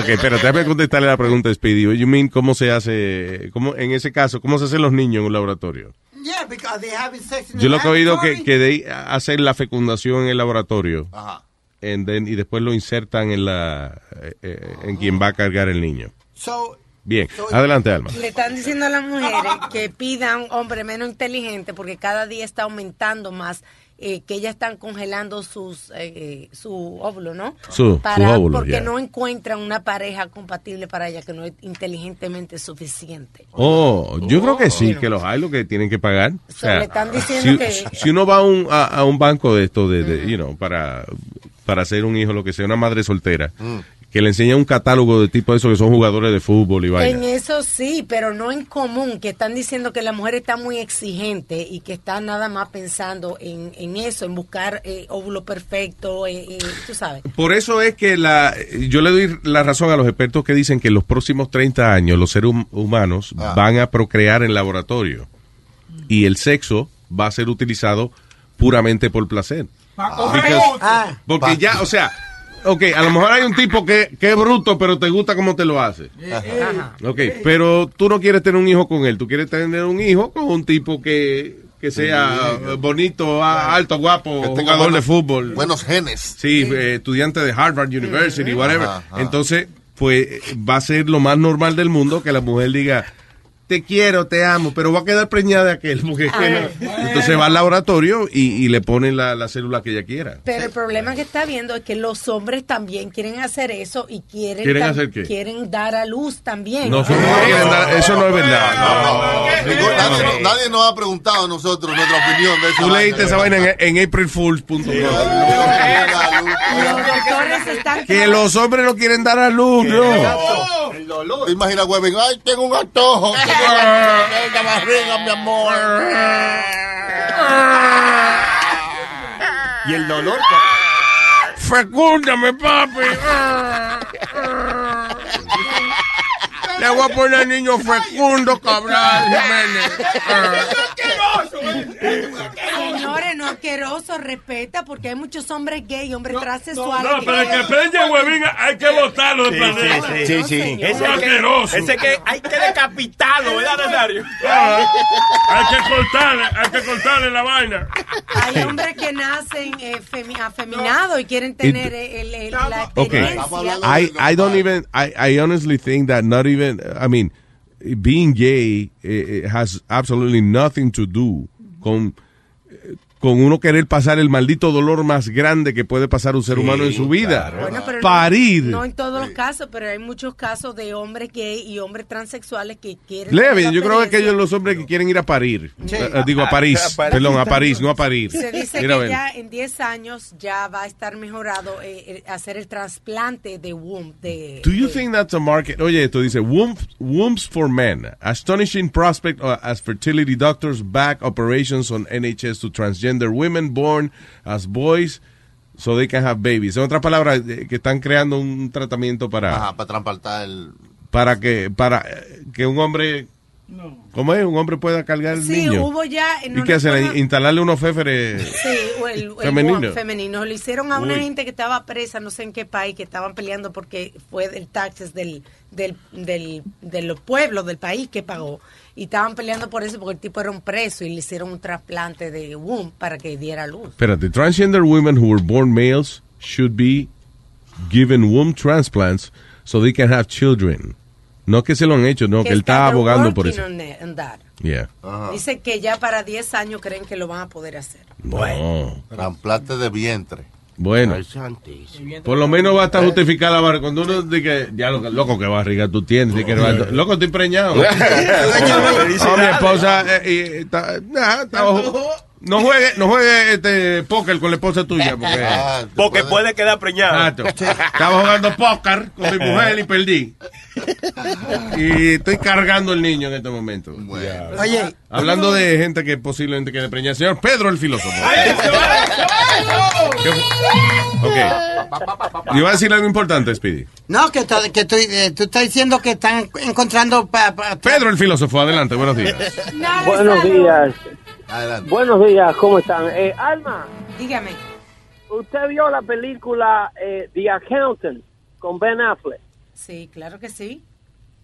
Ok, pero déjame contestarle la pregunta de Speedy. You mean, ¿cómo se hace, cómo, en ese caso, cómo se hacen los niños en un laboratorio? Yeah, because they having sex in Yo lo que he oído que, laboratory. que de hacen la fecundación en el laboratorio Ajá. and then- y después lo insertan en la eh, eh, en quien va a cargar el niño. So, Bien, adelante, Alma. Le están diciendo a las mujeres que pidan hombre menos inteligente porque cada día está aumentando más eh, que ellas están congelando sus eh, su óvulo, ¿no? Su- su para, óvulo, porque no encuentran una pareja compatible para ella que no es inteligentemente suficiente. Oh, yo creo que sí, que los hay lo que tienen que pagar. O sea, le están diciendo si, que- si uno va a un, a, a un banco de esto, de, de, you know, para, para hacer un hijo, lo que sea, una madre soltera, que le enseña un catálogo de tipo de eso que son jugadores de fútbol y En vaina. eso sí, pero no en común, que están diciendo que la mujer está muy exigente y que está nada más pensando en, en eso, en buscar eh, óvulo perfecto, eh, eh, tú sabes. Por eso es que la, yo le doy la razón a los expertos que dicen que en los próximos 30 años los seres hum- humanos Ah. van a procrear en laboratorio y el sexo va a ser utilizado puramente por placer. Because- Ah, porque ya, o sea, ok, a lo mejor hay un tipo que, que es bruto, pero te gusta cómo te lo hace. Ajá. Ok, pero tú no quieres tener un hijo con él, tú quieres tener un hijo con un tipo que, que sea eh, bonito, alto, guapo, Que tenga jugador de fútbol. Buenos genes. Sí, eh, estudiante de Harvard University, whatever. Ajá, ajá. Entonces, pues va a ser lo más normal del mundo que la mujer diga, te quiero, te amo, pero va a quedar preñada de aquel. Porque, entonces va al laboratorio y, y le ponen la, la célula que ella quiera. Pero el problema que está viendo es que los hombres también quieren hacer eso y quieren, ¿Quieren hacer qué? quieren dar a luz también. No, eso no quieren dar- eso no es verdad. Nadie, no- nadie nos ha preguntado a nosotros nuestra opinión de esa Tú leíste esa vaina. en, en aprilfools.com. Los doctores están Que los hombres no quieren dar a luz, no. El dolor. Imagina, hueven, ay, tengo un antojo. La barriga, mi amor. Y el dolor. Fecúndame, papi. Le voy a poner niño fecundo, Cabral Jiménez. Señores, no asqueroso, respeta, porque hay muchos hombres gay, hombres transexuales. No, pero el que prende huevín hay que botarlo del planeta. sí, sí, sí. Es Ese que- asqueroso. ese que hay que decapitarlo, ¿verdad, Nazario? Ah, hay que cortarle, hay que cortarle la vaina. Hay hombres que nacen eh, femi- afeminados y quieren tener el, el- la Okay, experiencia. I I don't even I I honestly think that not even I mean being gay eh, eh, has absolutely nothing to do con eh, con uno querer pasar el maldito dolor más grande que puede pasar un ser humano en su vida. Bueno, pero no- Parir. No, en todos los casos, pero hay muchos casos de hombres gay y hombres transexuales que quieren. Levin, yo creo que experiencia. ellos los hombres que quieren ir a parir. Sí. Eh, eh, digo a París, A París. perdón, a París, no a parir. Se dice Mira, que ya en 10 años ya va a estar mejorado eh, eh, hacer el trasplante de womb. De, Do you think that's a market? Oye, esto dice womb, wombs for men. Astonishing prospect uh, as fertility doctors back operations on NHS to transgender women born as boys so they can have babies. En otras palabras, eh, que están creando un tratamiento para Ajá, para transportar el... para que para eh, que un hombre ¿Cómo es? Un hombre pueda cargar el Sí, niño. hubo ya. ¿Y no qué hacen? Instalarle unos féferes. Sí, o el, el Femenino. Lo hicieron a una Uy. gente que estaba presa, no sé en qué país, que estaban peleando porque fue del taxes del, del, del, de los pueblos del país que pagó. Y estaban peleando por eso porque el tipo era un preso y le hicieron un trasplante de womb para que diera luz. Espérate, transgender women who were born males should be given womb transplants so they can have children. No que se lo han hecho, no, que él está abogando por eso. Yeah. Dice que ya para 10 años creen que lo van a poder hacer. Bueno. Trasplante de vientre. Bueno. Por lo menos va a estar justificar la barriga. Cuando uno dice, ya lo, loco, que barriga tú tienes. que no- loco, estoy preñado. no, mi esposa, eh, y está- nah, está ojo. No juegue, no juegue este póker con la esposa tuya. Porque, Porque puede quedar preñado. Exacto. Estaba jugando póker con mi mujer y perdí. Y estoy cargando el niño en este momento. Oye. Hablando de gente que posiblemente quede preñada. Señor Pedro el filósofo. Ok. Iba a decir algo importante, Speedy. No, que, to- que estoy, eh, tú estás diciendo que están encontrando... pa- pa- Pedro el filósofo, adelante, buenos días. Buenos días. Buenos días, ¿cómo están? Eh, Alma, dígame. ¿Usted vio la película eh, The Accountant con Ben Affleck? Sí, claro que sí.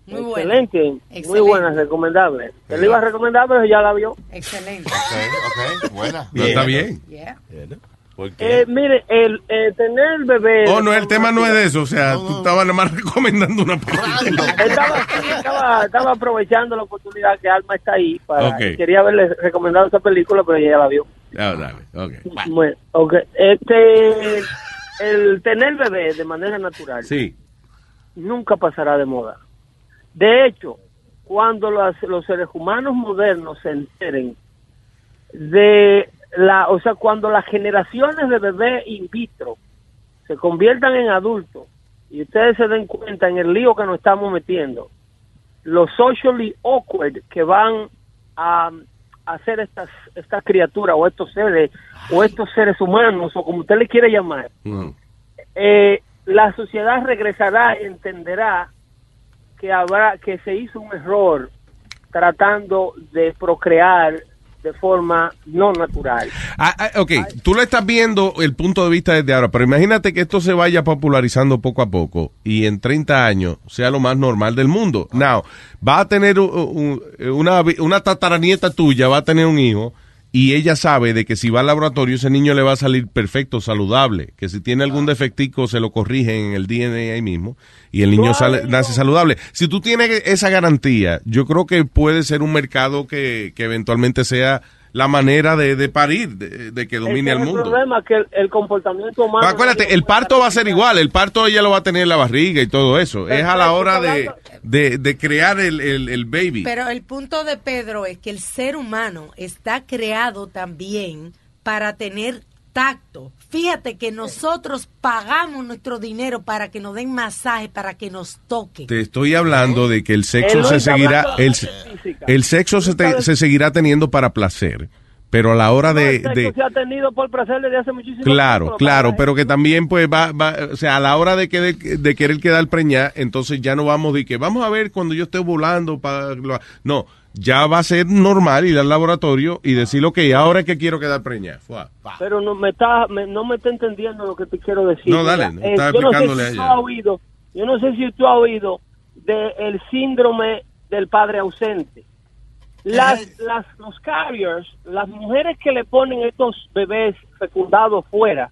Muy buena. Excelente, muy Excelente. buena, recomendable. Te la iba a recomendar, pero ya la vio. Excelente. Ok, ok, buena. No, está bien. Yeah. Eh, mire, el eh, tener bebé... Oh, no, el tema no es de eso. O sea, tú estabas nada más recomendando una película. Estaba, estaba, estaba aprovechando la oportunidad que Alma está ahí. Para, Ok. Quería haberle recomendado esa película, pero ella ya la vio. Ah, dale, ok. Bueno, ok. Este, el tener bebé de manera natural Sí. nunca pasará de moda. De hecho, cuando los, los seres humanos modernos se enteren de la, o sea, cuando las generaciones de bebés in vitro se conviertan en adultos y ustedes se den cuenta en el lío que nos estamos metiendo, los socially awkward que van a, hacer estas estas criaturas o estos seres o estos seres humanos o como usted le quiere llamar, eh, la sociedad regresará, entenderá que habrá que se hizo un error tratando de procrear de forma no natural. Ah, ah, ok, tú lo estás viendo el punto de vista desde ahora, pero imagínate que esto se vaya popularizando poco a poco y en 30 años sea lo más normal del mundo. Now, va a tener un- un- una, una tataranieta tuya, va a tener un hijo y ella sabe de que si va al laboratorio ese niño le va a salir perfecto, saludable, que si tiene algún defectico se lo corrigen en el DNA ahí mismo y el niño sale, nace saludable. Si tú tienes esa garantía, yo creo que puede ser un mercado que, que eventualmente sea la manera de, de parir, de, de que domine al mundo. El problema es que el, el comportamiento humano... Pero acuérdate, el parto va a ser igual, el parto ella lo va a tener en la barriga y todo eso. Es a la hora de, de, de crear el, el, el baby. Pero el punto de Pedro es que el ser humano está creado también para tener tacto. Fíjate que nosotros pagamos nuestro dinero para que nos den masaje, para que nos toquen. Te estoy hablando de que el sexo se seguirá, el, el sexo se, te- se seguirá teniendo para placer, pero a la hora de, de- se ha tenido por placer desde hace muchísimo Claro, tiempo. claro, pero que también pues va, va, o sea, a la hora de, que, de, querer quedar preñada, entonces ya no vamos de que vamos a ver cuando yo esté volando para... No, ya va a ser normal ir al laboratorio y decir, ok, ahora es que quiero quedar preñada. Pero no me está, me- no me está entendiendo lo que te quiero decir. No, dale, Mira, no, estaba yo no sé si tú has oído, yo no sé si tú has oído del síndrome del padre ausente. Las, las, los carriers, las mujeres que le ponen estos bebés fecundados fuera,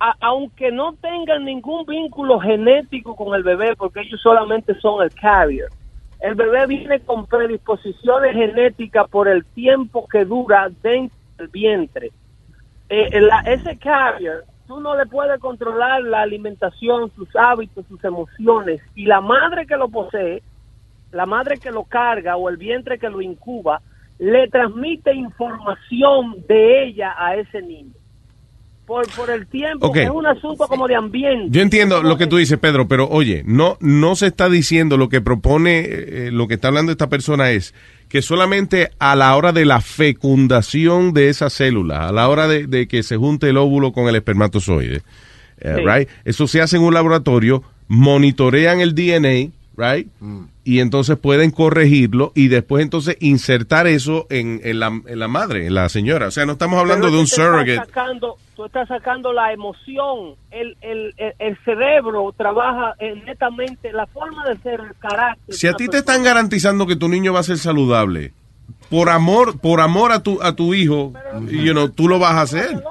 a- aunque no tengan ningún vínculo genético con el bebé, porque ellos solamente son el carrier, el bebé viene con predisposiciones genéticas por el tiempo que dura dentro del vientre. Eh, la- ese carrier, tú no le puedes controlar la alimentación, sus hábitos, sus emociones, y la madre que lo posee, la madre que lo carga o el vientre que lo incuba, le transmite información de ella a ese niño. Por, por el tiempo, es un asunto como de ambiente. Yo entiendo lo que tú dices, Pedro, pero oye, no, no se está diciendo lo que propone, eh, lo que está hablando esta persona es que solamente a la hora de la fecundación de esa célula, a la hora de, de que se junte el óvulo con el espermatozoide, eh, Sí. right? Eso se hace en un laboratorio, monitorean el DNA, right? Y entonces pueden corregirlo y después entonces insertar eso en, en la, en la madre, en la señora. O sea, no estamos hablando Pero de un tú te estás surrogate. Sacando, tú estás sacando la emoción, el, el, el, el cerebro trabaja eh, netamente, la forma de ser, el carácter. Si a ti te están garantizando que tu niño va a ser saludable, por amor, por amor a tu a tu hijo, you know, tú lo vas a hacer.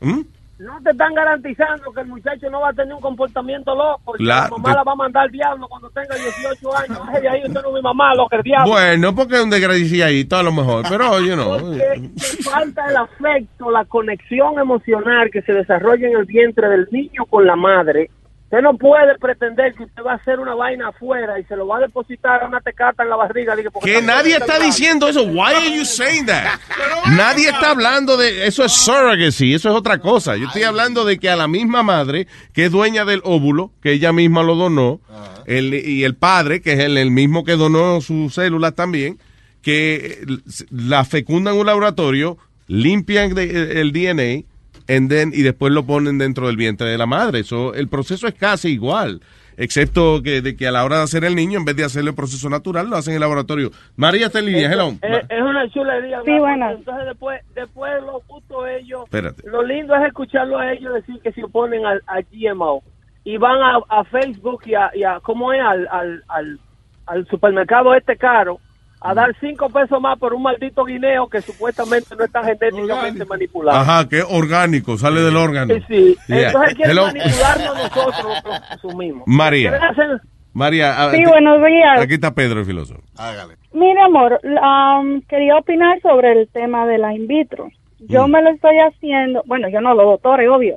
¿Mm? No te están garantizando que el muchacho no va a tener un comportamiento loco. y que Claro, la mamá la va a mandar al diablo cuando tenga 18 años. Ay, de ahí usted no es mi mamá, lo que el diablo. Bueno, porque es un desgraciadito a lo mejor, pero you know. Porque te falta el afecto, la conexión emocional que se desarrolla en el vientre del niño con la madre. Usted no puede pretender que usted va a hacer una vaina afuera y se lo va a depositar a una tecata en la barriga. Que nadie está diciendo eso. Why are you saying that? Nadie está hablando de eso es surrogacy, eso es otra cosa. Yo estoy hablando de que a la misma madre que es dueña del óvulo, que ella misma lo donó, el- y el padre, que es el, el mismo que donó sus células también, que la fecundan en un laboratorio, limpian de- el DNA and then- y después lo ponen dentro del vientre de la madre. Eso, el proceso es casi igual. Excepto que, de que a la hora de hacer el niño, en vez de hacerle el proceso natural, lo hacen en el laboratorio. María está en línea, hello. Es, es una chulería. Sí. Porque Entonces después, después lo justo ellos, Espérate. lo lindo es escucharlo a ellos decir que se oponen al, al GMO y van a, a Facebook y a, y a- ¿cómo es? Al, al, al, al supermercado este caro a dar cinco pesos más por un maldito guineo que supuestamente no está genéticamente manipulado. Ajá, que es orgánico, sale del órgano. Sí, sí. Yeah. Entonces quieren manipularnos nosotros, que consumimos. María. María, a- Sí, ti- buenos días. aquí está Pedro, el filósofo. Mire, amor, um, quería opinar sobre el tema de la in vitro. Yo me lo estoy haciendo, bueno, yo no, los doctores, obvio,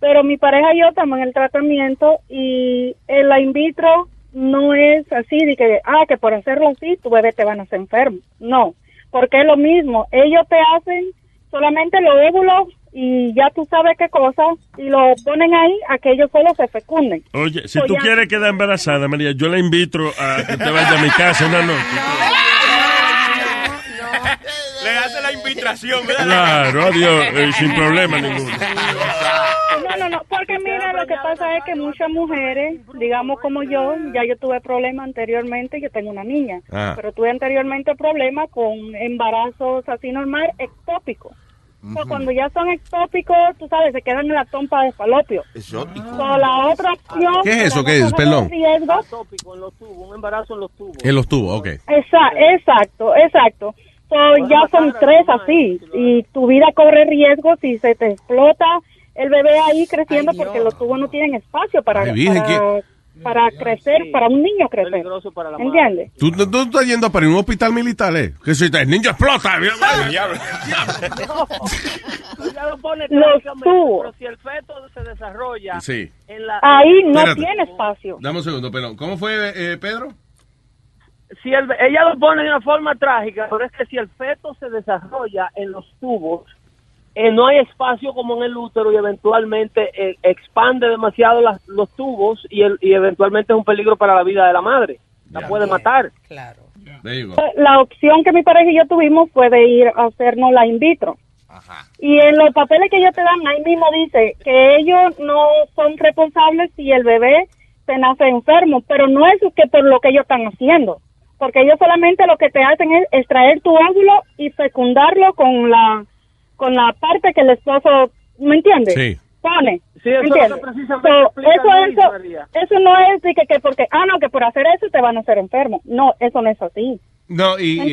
pero mi pareja y yo estamos en el tratamiento y en la in vitro no es así de que, ah, que por hacerlo así tu bebé te van a hacer enfermo. No, porque es lo mismo. Ellos te hacen solamente los óvulos y ya tú sabes qué cosa y lo ponen ahí a que ellos solo se fecunden. Oye, si So tú ya- quieres quedar embarazada, María, yo la invito a que te vaya a mi casa una noche. Le hace la invitación, Claro, adiós, eh, sin problema ninguno. No, no, no, porque mira, lo que pasa es que muchas mujeres, digamos como yo, ya yo tuve problemas anteriormente, yo tengo una niña, Ah. pero tuve anteriormente problemas con embarazos así normal, ectópicos. So, cuando ya son ectópicos, tú sabes, se quedan en la trompa de falopio. Exótico. So, la otra opción... ¿Qué es eso? ¿Qué es? Perdón. riesgos- tópico en los tubos, un embarazo en los tubos. En los tubos, ok. Esa- exacto, exacto. So, ya son tres así y tu vida corre riesgo si se te explota el bebé ahí creciendo porque los tubos no tienen espacio para, para, para crecer, para un niño crecer. ¿Entiendes? ¿Tú, tú, tú estás yendo para un hospital militar, ¿eh? Que si el niño explota. Ya lo pone Los tubos. pero si el feto se desarrolla Sí. en la... Ahí no Espérate. tiene espacio. Dame un segundo, perdón. ¿Cómo fue, eh, Pedro? Si el, ella lo pone de una forma trágica, pero es que si el feto se desarrolla en los tubos, eh, no hay espacio como en el útero y eventualmente eh, expande demasiado las- los tubos y, el, y eventualmente es un peligro para la vida de la madre. La puede matar. Claro. Go. la opción que mi pareja y yo tuvimos fue de ir a hacernos la in vitro. Y en los papeles que ellos te dan, ahí mismo dice que ellos no son responsables si el bebé se nace enfermo, pero no es que por lo que ellos están haciendo, porque ellos solamente lo que te hacen es extraer tu óvulo y fecundarlo con la con la parte que el esposo, ¿me entiendes? Sí. Pone. Sí, eso es lo ¿entiendes? que precisamente So, eso, Luis, eso, eso no es de que, que porque, ah, no, que por hacer eso te van a hacer enfermo. No, eso no es así. No, y, ¿Me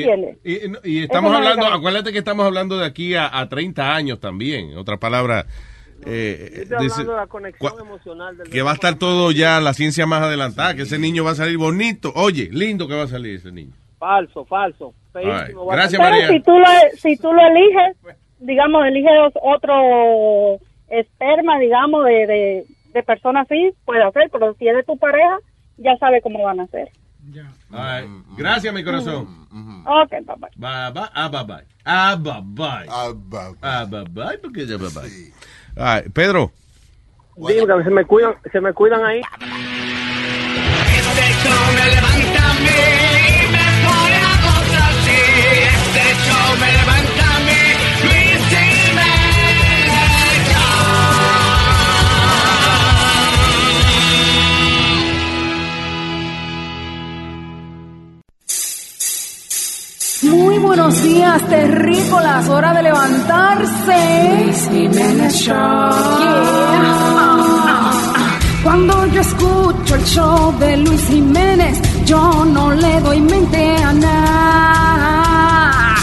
y, y- y estamos Eso no es hablando, acuérdate que estamos hablando de aquí a, a 30 años también. Otra palabra, eh, Estoy dice- hablando de la conexión emocional del que va a estar todo ya la ciencia más adelantada, que ese niño va a salir bonito. Oye, lindo que va a salir ese niño. Falso, falso. Right. Gracias. Pero María. si tú lo, si tú lo eliges, digamos, eliges otro esperma, digamos, de, de, de persona así, puede hacer, pero si es de tu pareja, ya sabe cómo van a hacer. All right. Gracias, mi corazón. Ok, papá. Bye bye. Ah, bye bye. Ah, bye bye. Ah, bye bye. porque ya bye bye. Right, Pedro. Dime que se me cuidan, se me cuidan ahí. Muy buenos días, terrícolas. Hora de levantarse. Luis Jiménez Show. Cuando yo escucho el show de Luis Jiménez, yo no le doy mente a nada.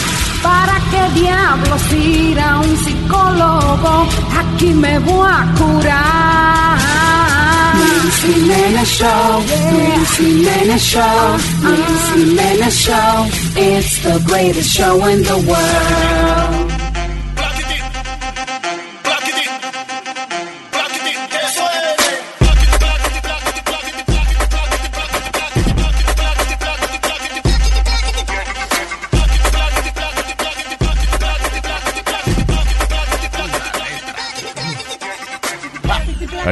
¿Para qué diablos ir a un psicólogo? Aquí me voy a curar. Luis Jiménez Show, Luis Jiménez Show, Luis Jiménez Show. It's the greatest show in the world.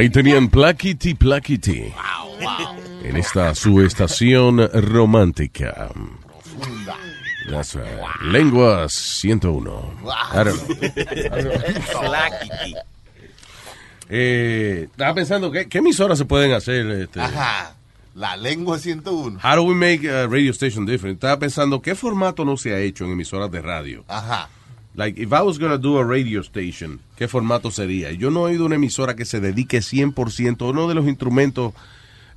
Ahí tenían Plaquiti Plaquiti. En esta su estación romántica. That's right. Lenguas 101. I don't know. Eh, estaba pensando, ¿qué, qué emisoras se pueden hacer? Este? Ajá. La lengua 101. How do we make a radio station different? Estaba pensando, ¿qué formato no se ha hecho en emisoras de radio? Ajá. Like, if I was going to do a radio station, ¿qué formato sería? Yo no he oído una emisora que se dedique 100% a uno de los instrumentos,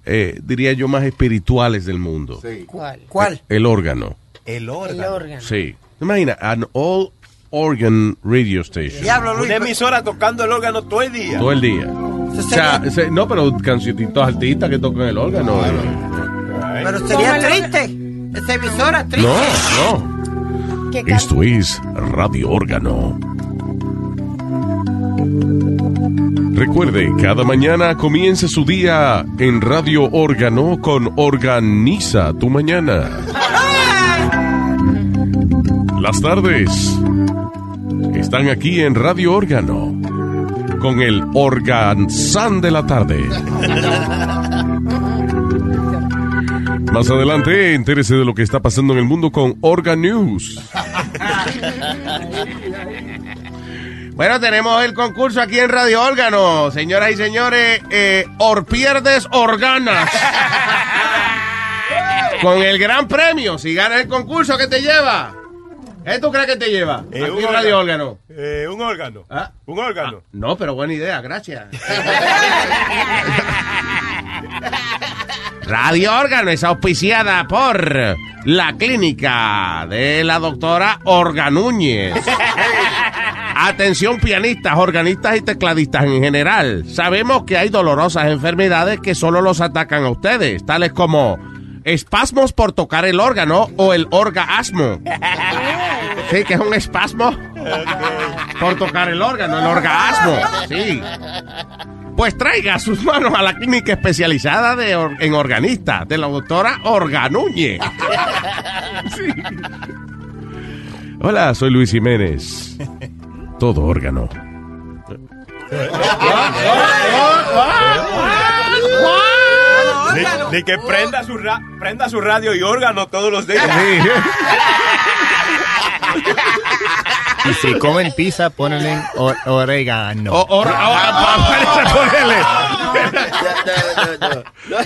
eh, diría yo, más espirituales del mundo. ¿Cuál? ¿Cuál? El órgano. El El órgano. Sí. Imagina, an all organ radio station. Una emisora tocando el órgano todo el día. Todo el día. O sea, no, pero cancioncitos artistas que tocan el órgano. Pero sería triste. Esa emisora triste. No, no. Esto es Radio Órgano. Recuerde, cada mañana comience su día en Radio Órgano con Organiza tu Mañana. Las tardes están aquí en Radio Órgano con el Organzán de la tarde. Más adelante, entérese de lo que está pasando en el mundo con Organ News. Bueno, tenemos el concurso aquí en Radio Órgano. Señoras y señores, eh, Orpierdes Organas. Con el gran premio. Si ganas el concurso, ¿qué te lleva? ¿Qué tú crees que te lleva? Eh, aquí un en Radio órgano. Órgano. Eh, un órgano. ¿Ah? Un órgano. No, pero buena idea, gracias. Radio Órgano es auspiciada por la clínica de la doctora Organúñez. Atención pianistas, organistas y tecladistas en general. Sabemos que hay dolorosas enfermedades que solo los atacan a ustedes, tales como espasmos por tocar el órgano o el orgasmo. Sí, que es un espasmo por tocar el órgano, el orgasmo. Sí. Pues traiga sus manos a la clínica especializada de or- en organistas de la doctora Organúñez. Sí. Hola, soy Luis Jiménez. Todo órgano. Ni, que prenda su, ra- prenda su radio y órgano todos los días. Y si comen pizza, ponle o- orégano.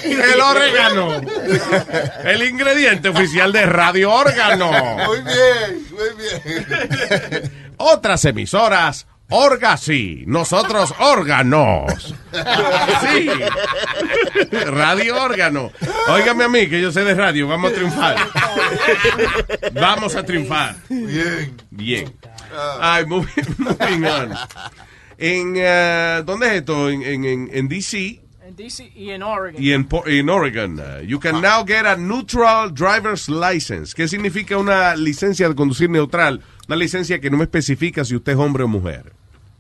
El orégano. El ingrediente oficial de Radio Órgano. Muy bien, muy bien. Otras emisoras, Orga sí. Nosotros órganos. Sí. Radio Órgano. Óigame a mí, que yo sé de radio. Vamos a triunfar. Vamos a triunfar. Bien. Bien. Ay, moving, moving on. En, eh, ¿Dónde es esto? En, en, en, DC DC y en Oregon. y en, Po- en Oregon. uh, you can now get a neutral driver's license. ¿Qué significa una licencia de conducir neutral? Una licencia que no me especifica si usted es hombre o mujer.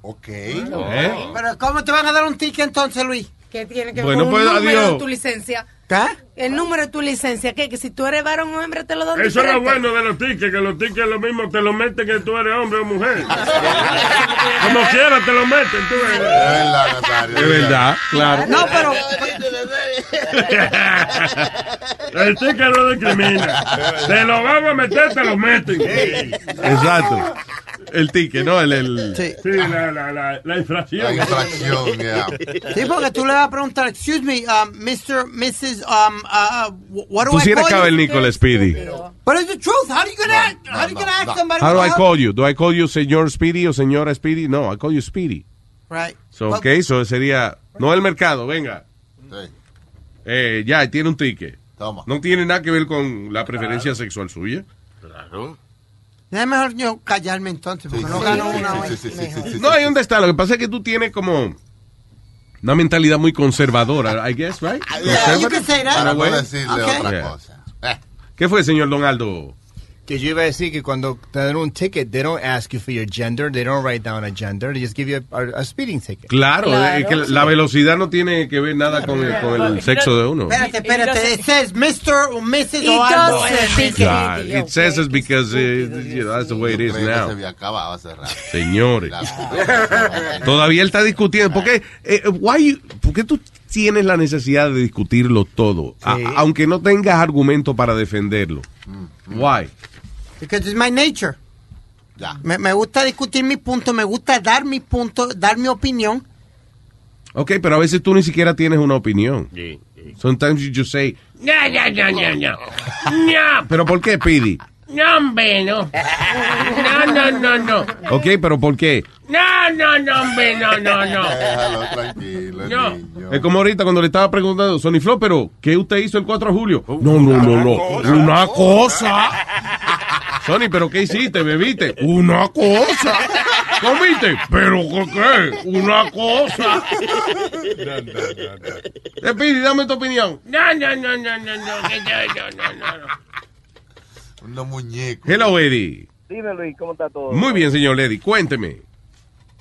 Ok. ¿Eh? Pero ¿cómo te van a dar un ticket entonces, Luis? ¿Qué tiene que Bueno, ver con pues, número adiós. tu licencia? ¿Qué? El número de tu licencia, ¿qué? Que si tú eres varón o hembra te lo dan Eso es lo bueno de los tickets, que los tickets lo mismo te lo meten que tú eres hombre o mujer. Como quiera te lo meten, tú Es eres. verdad, Nazario. Es verdad, claro. No, pero El ticket no discrimina. Te lo van a meter, te lo meten. Exacto. El ticket, ¿no? El, el... Sí. Sí, la, la, la, la infracción. La infracción, ya. Sí, porque tú le vas a preguntar, excuse me, um, Mr., Mrs., um, uh, what do Tú I sí eres call you? cavernícola, Speedy. But it's the truth. How do you gonna, how do you gonna ask somebody? How do I call you? Do I call you señor Speedy o señora Speedy? No, I call you Speedy. Right. So, Well, ok, eso sería... No el mercado, venga. Sí. Eh, ya, tiene un ticket. Toma. No tiene nada que ver con la preferencia sexual suya. Claro. Es mejor yo callarme entonces, porque no gano una hoy. Sí, sí, sí, sí, sí, No, ahí donde está. Lo que pasa es que tú tienes como una mentalidad muy conservadora, I guess, right? Yeah, you can say that. Para no decirle Okay. otra Yeah. cosa. Eh, ¿Qué fue, señor Don Aldo? Que yo iba a decir que cuando te dan un ticket, they don't ask you for your gender, they don't write down a gender, they just give you a, a speeding ticket. Claro, Claro. es que la velocidad no tiene que ver nada con el, con el sexo de uno. Espérate, espérate. It says Mr. or Mrs. It o algo. Yo, it says it's because uh, you know, that's the way it is now. había acabado hace rato. Señores, todavía él está discutiendo. ¿Por qué, eh, why you- por qué tú tienes la necesidad de discutirlo todo? A- Sí. aunque no tengas argumento para defenderlo. Why? Because it's my nature. Ya. Me, me gusta discutir mi punto, me gusta dar mi punto, dar mi opinión. Ok, pero a veces tú ni siquiera tienes una opinión. Sometimes you just say, No, no, no, no, no. No, ¿pero por qué, Pidi? no, hombre, no. No, no, no, no. Ok, pero ¿por qué? No, no, no, hombre, no, no, no. Déjalo tranquilo, No. niño. Es como ahorita cuando le estaba preguntando, Sony Flo, pero ¿qué usted hizo el 4 de julio? No, no, no, no. Una cosa. Sony, ¿pero qué hiciste? ¿Bebiste? Una cosa. ¿Comiste? ¿Pero qué? Una cosa. Eh, Pidi, dame tu opinión. No, no, no, no, no, no, no, no, no, no. Unos muñecos. Hello, Eddie. Dime, Luis, ¿cómo está todo? Muy bien, señor Eddie. Cuénteme.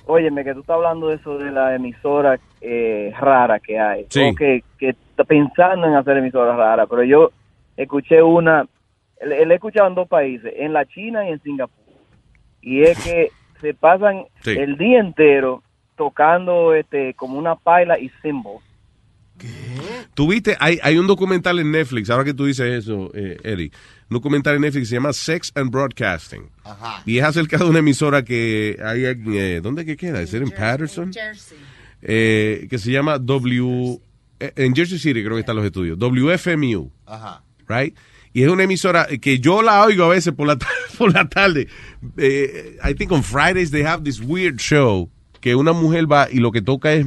Óyeme, que tú estás hablando de eso de la emisora eh, rara que hay. Sí. O que, que está pensando en hacer emisoras raras, pero yo escuché una, le, le he escuchado en dos países, en la China y en Singapur. Y es que se pasan Sí. el día entero tocando este como una paila y cymbals. Tuviste, hay, hay un documental en Netflix, ahora que tú dices eso, eh, Eddie, un documental en Netflix que se llama Sex and Broadcasting. Ajá. Y es acerca de una emisora que hay, en, eh, ¿dónde que queda? ¿Es en Patterson? Eh, que se llama W, eh, en Jersey City creo que están los estudios, WFMU, Ajá. right? Y es una emisora que yo la oigo a veces por la, por la tarde. Eh, I think on Fridays they have this weird show que una mujer va y lo que toca es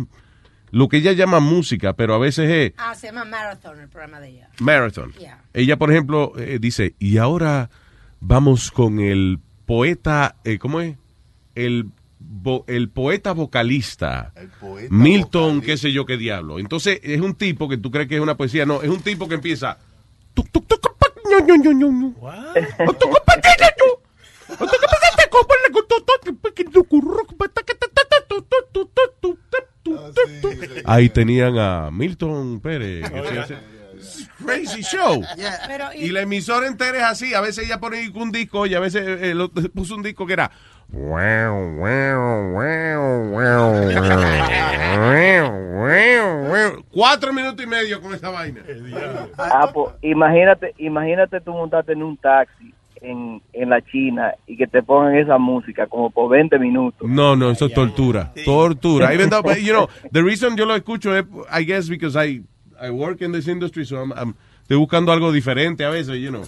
lo que ella llama música, pero a veces es Ah, se llama Marathon el programa de ella. Marathon. Yeah. Ella, por ejemplo, eh, dice, y ahora vamos con el poeta, eh, ¿cómo es? El, el poeta vocalista. poeta Milton, qué sé yo qué diablo. Entonces, es un tipo que tú crees que es una poesía. No, es un tipo que empieza... tuc, tuc, tuc, Ahí tenían a Milton Pérez. Crazy show. Pero, Y la emisora entera es así. A veces ella pone un disco y a veces eh, lo- puso un disco que era. cuatro minutos y medio con esa vaina. Ah, pues, imagínate, imagínate tú montarte en un taxi en, en la China y que te pongan esa música como por 20 minutos. No, no, eso es tortura. Tortura. Even though, but, you know, the reason yo lo escucho es, I guess, because I, I work in this industry, so I'm, I'm- estoy buscando algo diferente a veces, you know.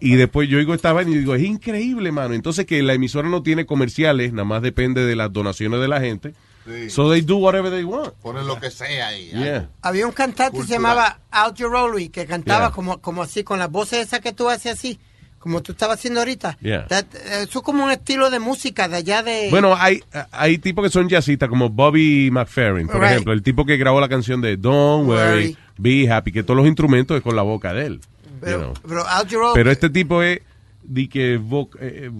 Y después yo oigo esta vaina y digo, es increíble, mano. Entonces que la emisora no tiene comerciales, nada más depende de las donaciones de la gente. Sí. So they do whatever they want. Ponen lo que sea ahí. Yeah. Había un cantante que se llamaba Al Jarreau que cantaba Yeah. como, como así, con las voces esas que tú haces así, como tú estabas haciendo ahorita. Yeah. That- eso es como un estilo de música de allá de... Bueno, hay, hay tipos que son jazzistas, como Bobby McFerrin, por Right. ejemplo, el tipo que grabó la canción de Don't Worry, Be Happy, que todos los instrumentos es con la boca de él. you pero, know. pero Al Jarreau... Pero este tipo es de que vo- eh,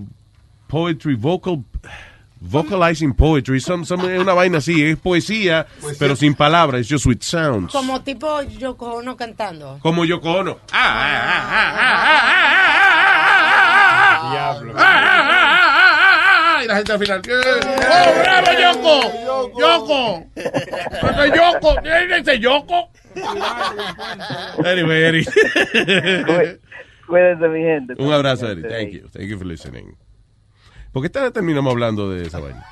poetry, vocal, vocalizing poetry, some- some- es una vaina así, es poesía, pero sin palabras, it's just with sounds. Como tipo Yoko Ono cantando. Como Yoko Ono. Diablo. Y la gente al final. ¡Oh, bravo, Yoko! ¡Yoko! ¡Ese Yoko! ¡Ese Yoko! Anyway, Eddie. Cuídense, mi gente. Un abrazo, Eddie. Thank you. Thank you for listening. ¿Por qué tal terminamos hablando de esa vaina?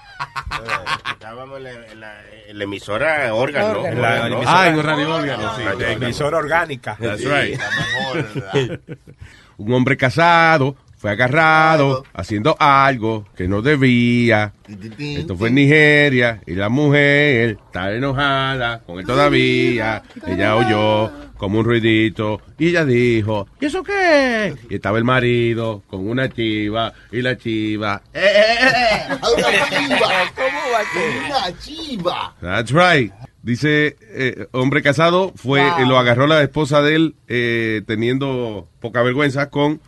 Estábamos en la, en la- en la emisora órgano. En la ¿no? emisora- Ah, en Radio Órgano, sí. La emisora orgánica. That's Sí, right. la mejor, la- Un hombre casado fue agarrado haciendo algo que no debía. Esto fue en Nigeria y la mujer está enojada con él todavía. Ella oyó como un ruidito y ella dijo, ¿y eso qué? Y estaba el marido con una chiva y la chiva. ¡Eh, eh, eh! ¡Una chiva! ¿Cómo va a ser? ¡Una chiva! That's right. Dice, eh, hombre casado, fue, Wow. eh, lo agarró la esposa de él eh, teniendo poca vergüenza con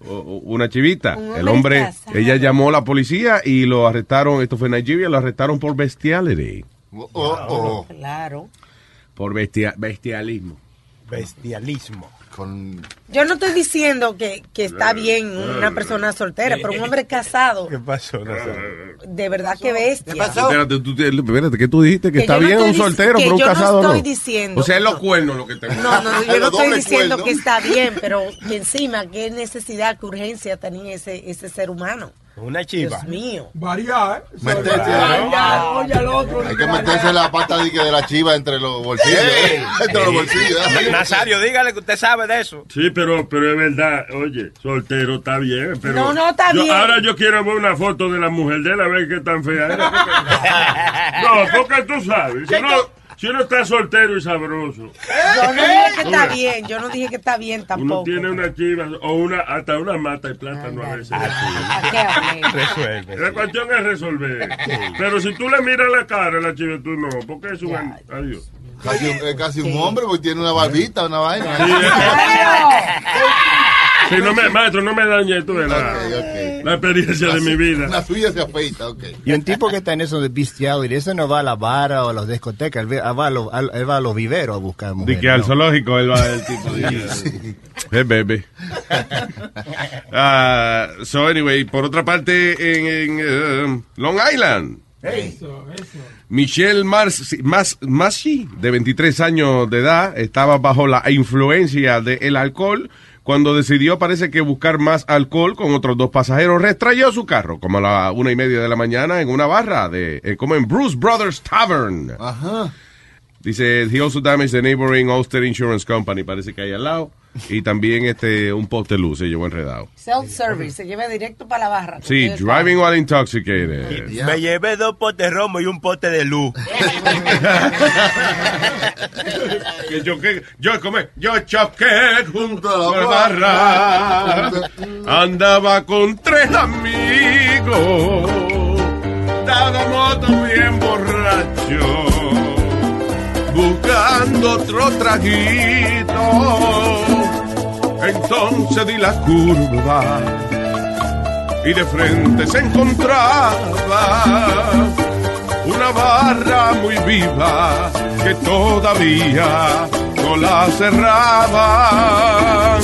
una chivita. Un El hombre casado. ella llamó a la policía y lo arrestaron, esto fue en Nigeria, lo arrestaron por bestiality, Oh, oh. Claro. por bestia- bestialismo. Bestialismo. Con... Yo no estoy diciendo que, que está bien una persona soltera, pero un hombre casado, ¿Qué pasó? De verdad que bestia. Espérate, tú, espérate, ¿qué tú dijiste? Que, Que está yo no bien estoy un dic- soltero, que pero un yo no casado no. estoy diciendo- O sea, es los no. cuernos lo que te No, no, yo no estoy diciendo que está bien, pero que encima, qué necesidad, qué urgencia tenía ese, ese ser humano. Una chiva. Dios mío. Variar. Ya, oye al otro. hay que meterse la pata de, la chiva entre los bolsillos. Ey. entre los bolsillos. Nazario, dígale que usted sabe de eso. Sí, pero, pero es verdad, oye, soltero está bien, pero... No, no, está yo- bien. Ahora yo quiero ver una foto de la mujer de él, a ver qué tan fea es. No, porque tú sabes, si uno, si uno está soltero y sabroso, Yo no dije que está bien, yo no dije que está bien uno tampoco. tiene una chiva o una hasta una mata de plátano a veces. ¿A qué hablé? Resuelve. La cuestión es resolver. Pero si tú le miras la cara a la chiva, tú no, porque es un... Adiós. Casi, casi un hombre porque tiene una barbita, una vaina. Sí, Sí, no me, maestro, no me dañe tú de la, Ok, ok. la experiencia de mi vida. La suya se afeita, ok. Y un tipo que está en eso de bestiality, ese no va a la vara o a las discotecas, él, ve- va a los, al- él va a los viveros a buscar De mujeres. que al ¿no? zoológico él va el tipo de... Hey, baby. Ah, so, anyway, por otra parte, en, en, eh, Long Island, Michelle Mars, Mas, Masi, de 23 años de edad, estaba bajo la influencia del alcohol cuando decidió, parece que buscar más alcohol con otros dos pasajeros, restrayó su carro como a la una y media de la mañana en una barra de, eh, como en Bruce Brothers Tavern. Ajá. Dice, he also damaged the neighboring Ulster Insurance Company, parece que hay al lado. Y también este un poste de luz se llevó enredado. Self-service, se lleva directo para la barra. Sí, driving while intoxicated. Me llevé dos potes romo y un pote de luz. que yo, que, yo, como es? yo choqué junto a la barra. barra. Andaba con tres amigos. Estábamos bien borrachos. Buscando otro traguito. Entonces di la curva. Y de frente se encontraba una barra muy viva que todavía no la cerraban.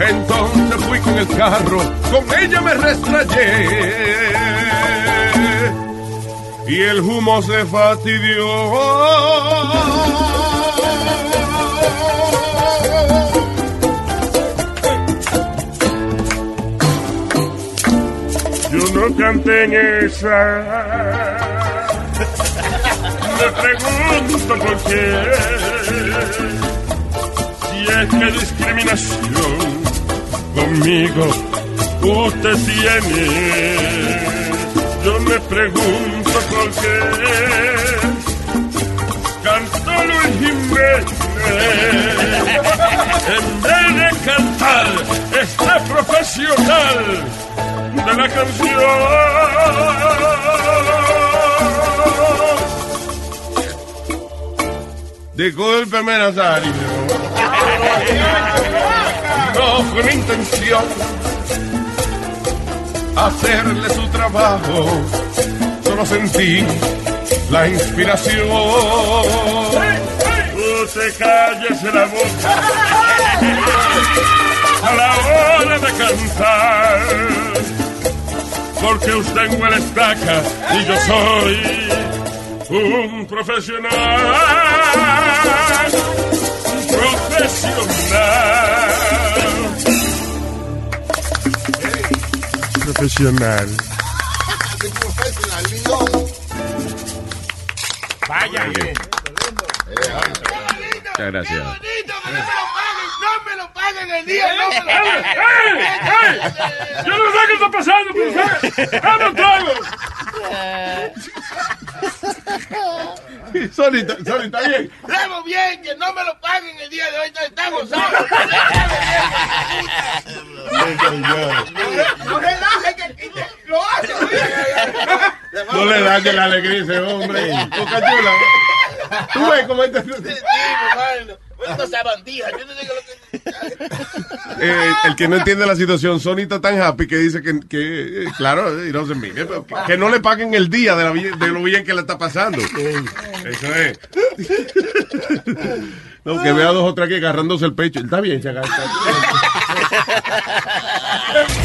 Entonces fui con el carro, con ella me restrayé y el humo se fastidió. Canten esa. Me pregunto por qué. Si es que discriminación conmigo usted tiene. Yo me pregunto por qué. Cantó Luis Jiménez. En vez de cantar este profesional de la canción. Discúlpeme, Nazario. No fue intención hacerle su trabajo, solo sentí la inspiración. Usted cállese la boca a la hora de cantar, porque usted huele estaca y yo soy un profesional, un profesional. Profesional. Vaya. Muchas gracias. El día, no me lo ¡Ey! ¡Ey! Yo no sé qué está pasando, pero usted. ¡Dame! Solita, Solita, está bien. Estamos bien, que no me lo paguen el día de hoy, estamos gozados. No relaje, que que lo hace. No le dañe la alegría ese hombre. Tú ves cómo este... Esto es bandija, yo no digo lo que... Eh, el que no entiende la situación, Sony está tan happy que dice que, que, eh, claro, y no se mire, pero que, que no le paguen el día de, la bi- de lo bien que le está pasando. Eso es. No, que vea dos o tres que agarrándose el pecho. Él Está bien, se agarra.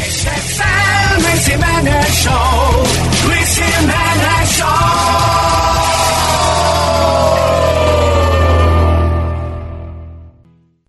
Ese es el Luis Jiménez Show. Luis Jiménez Show.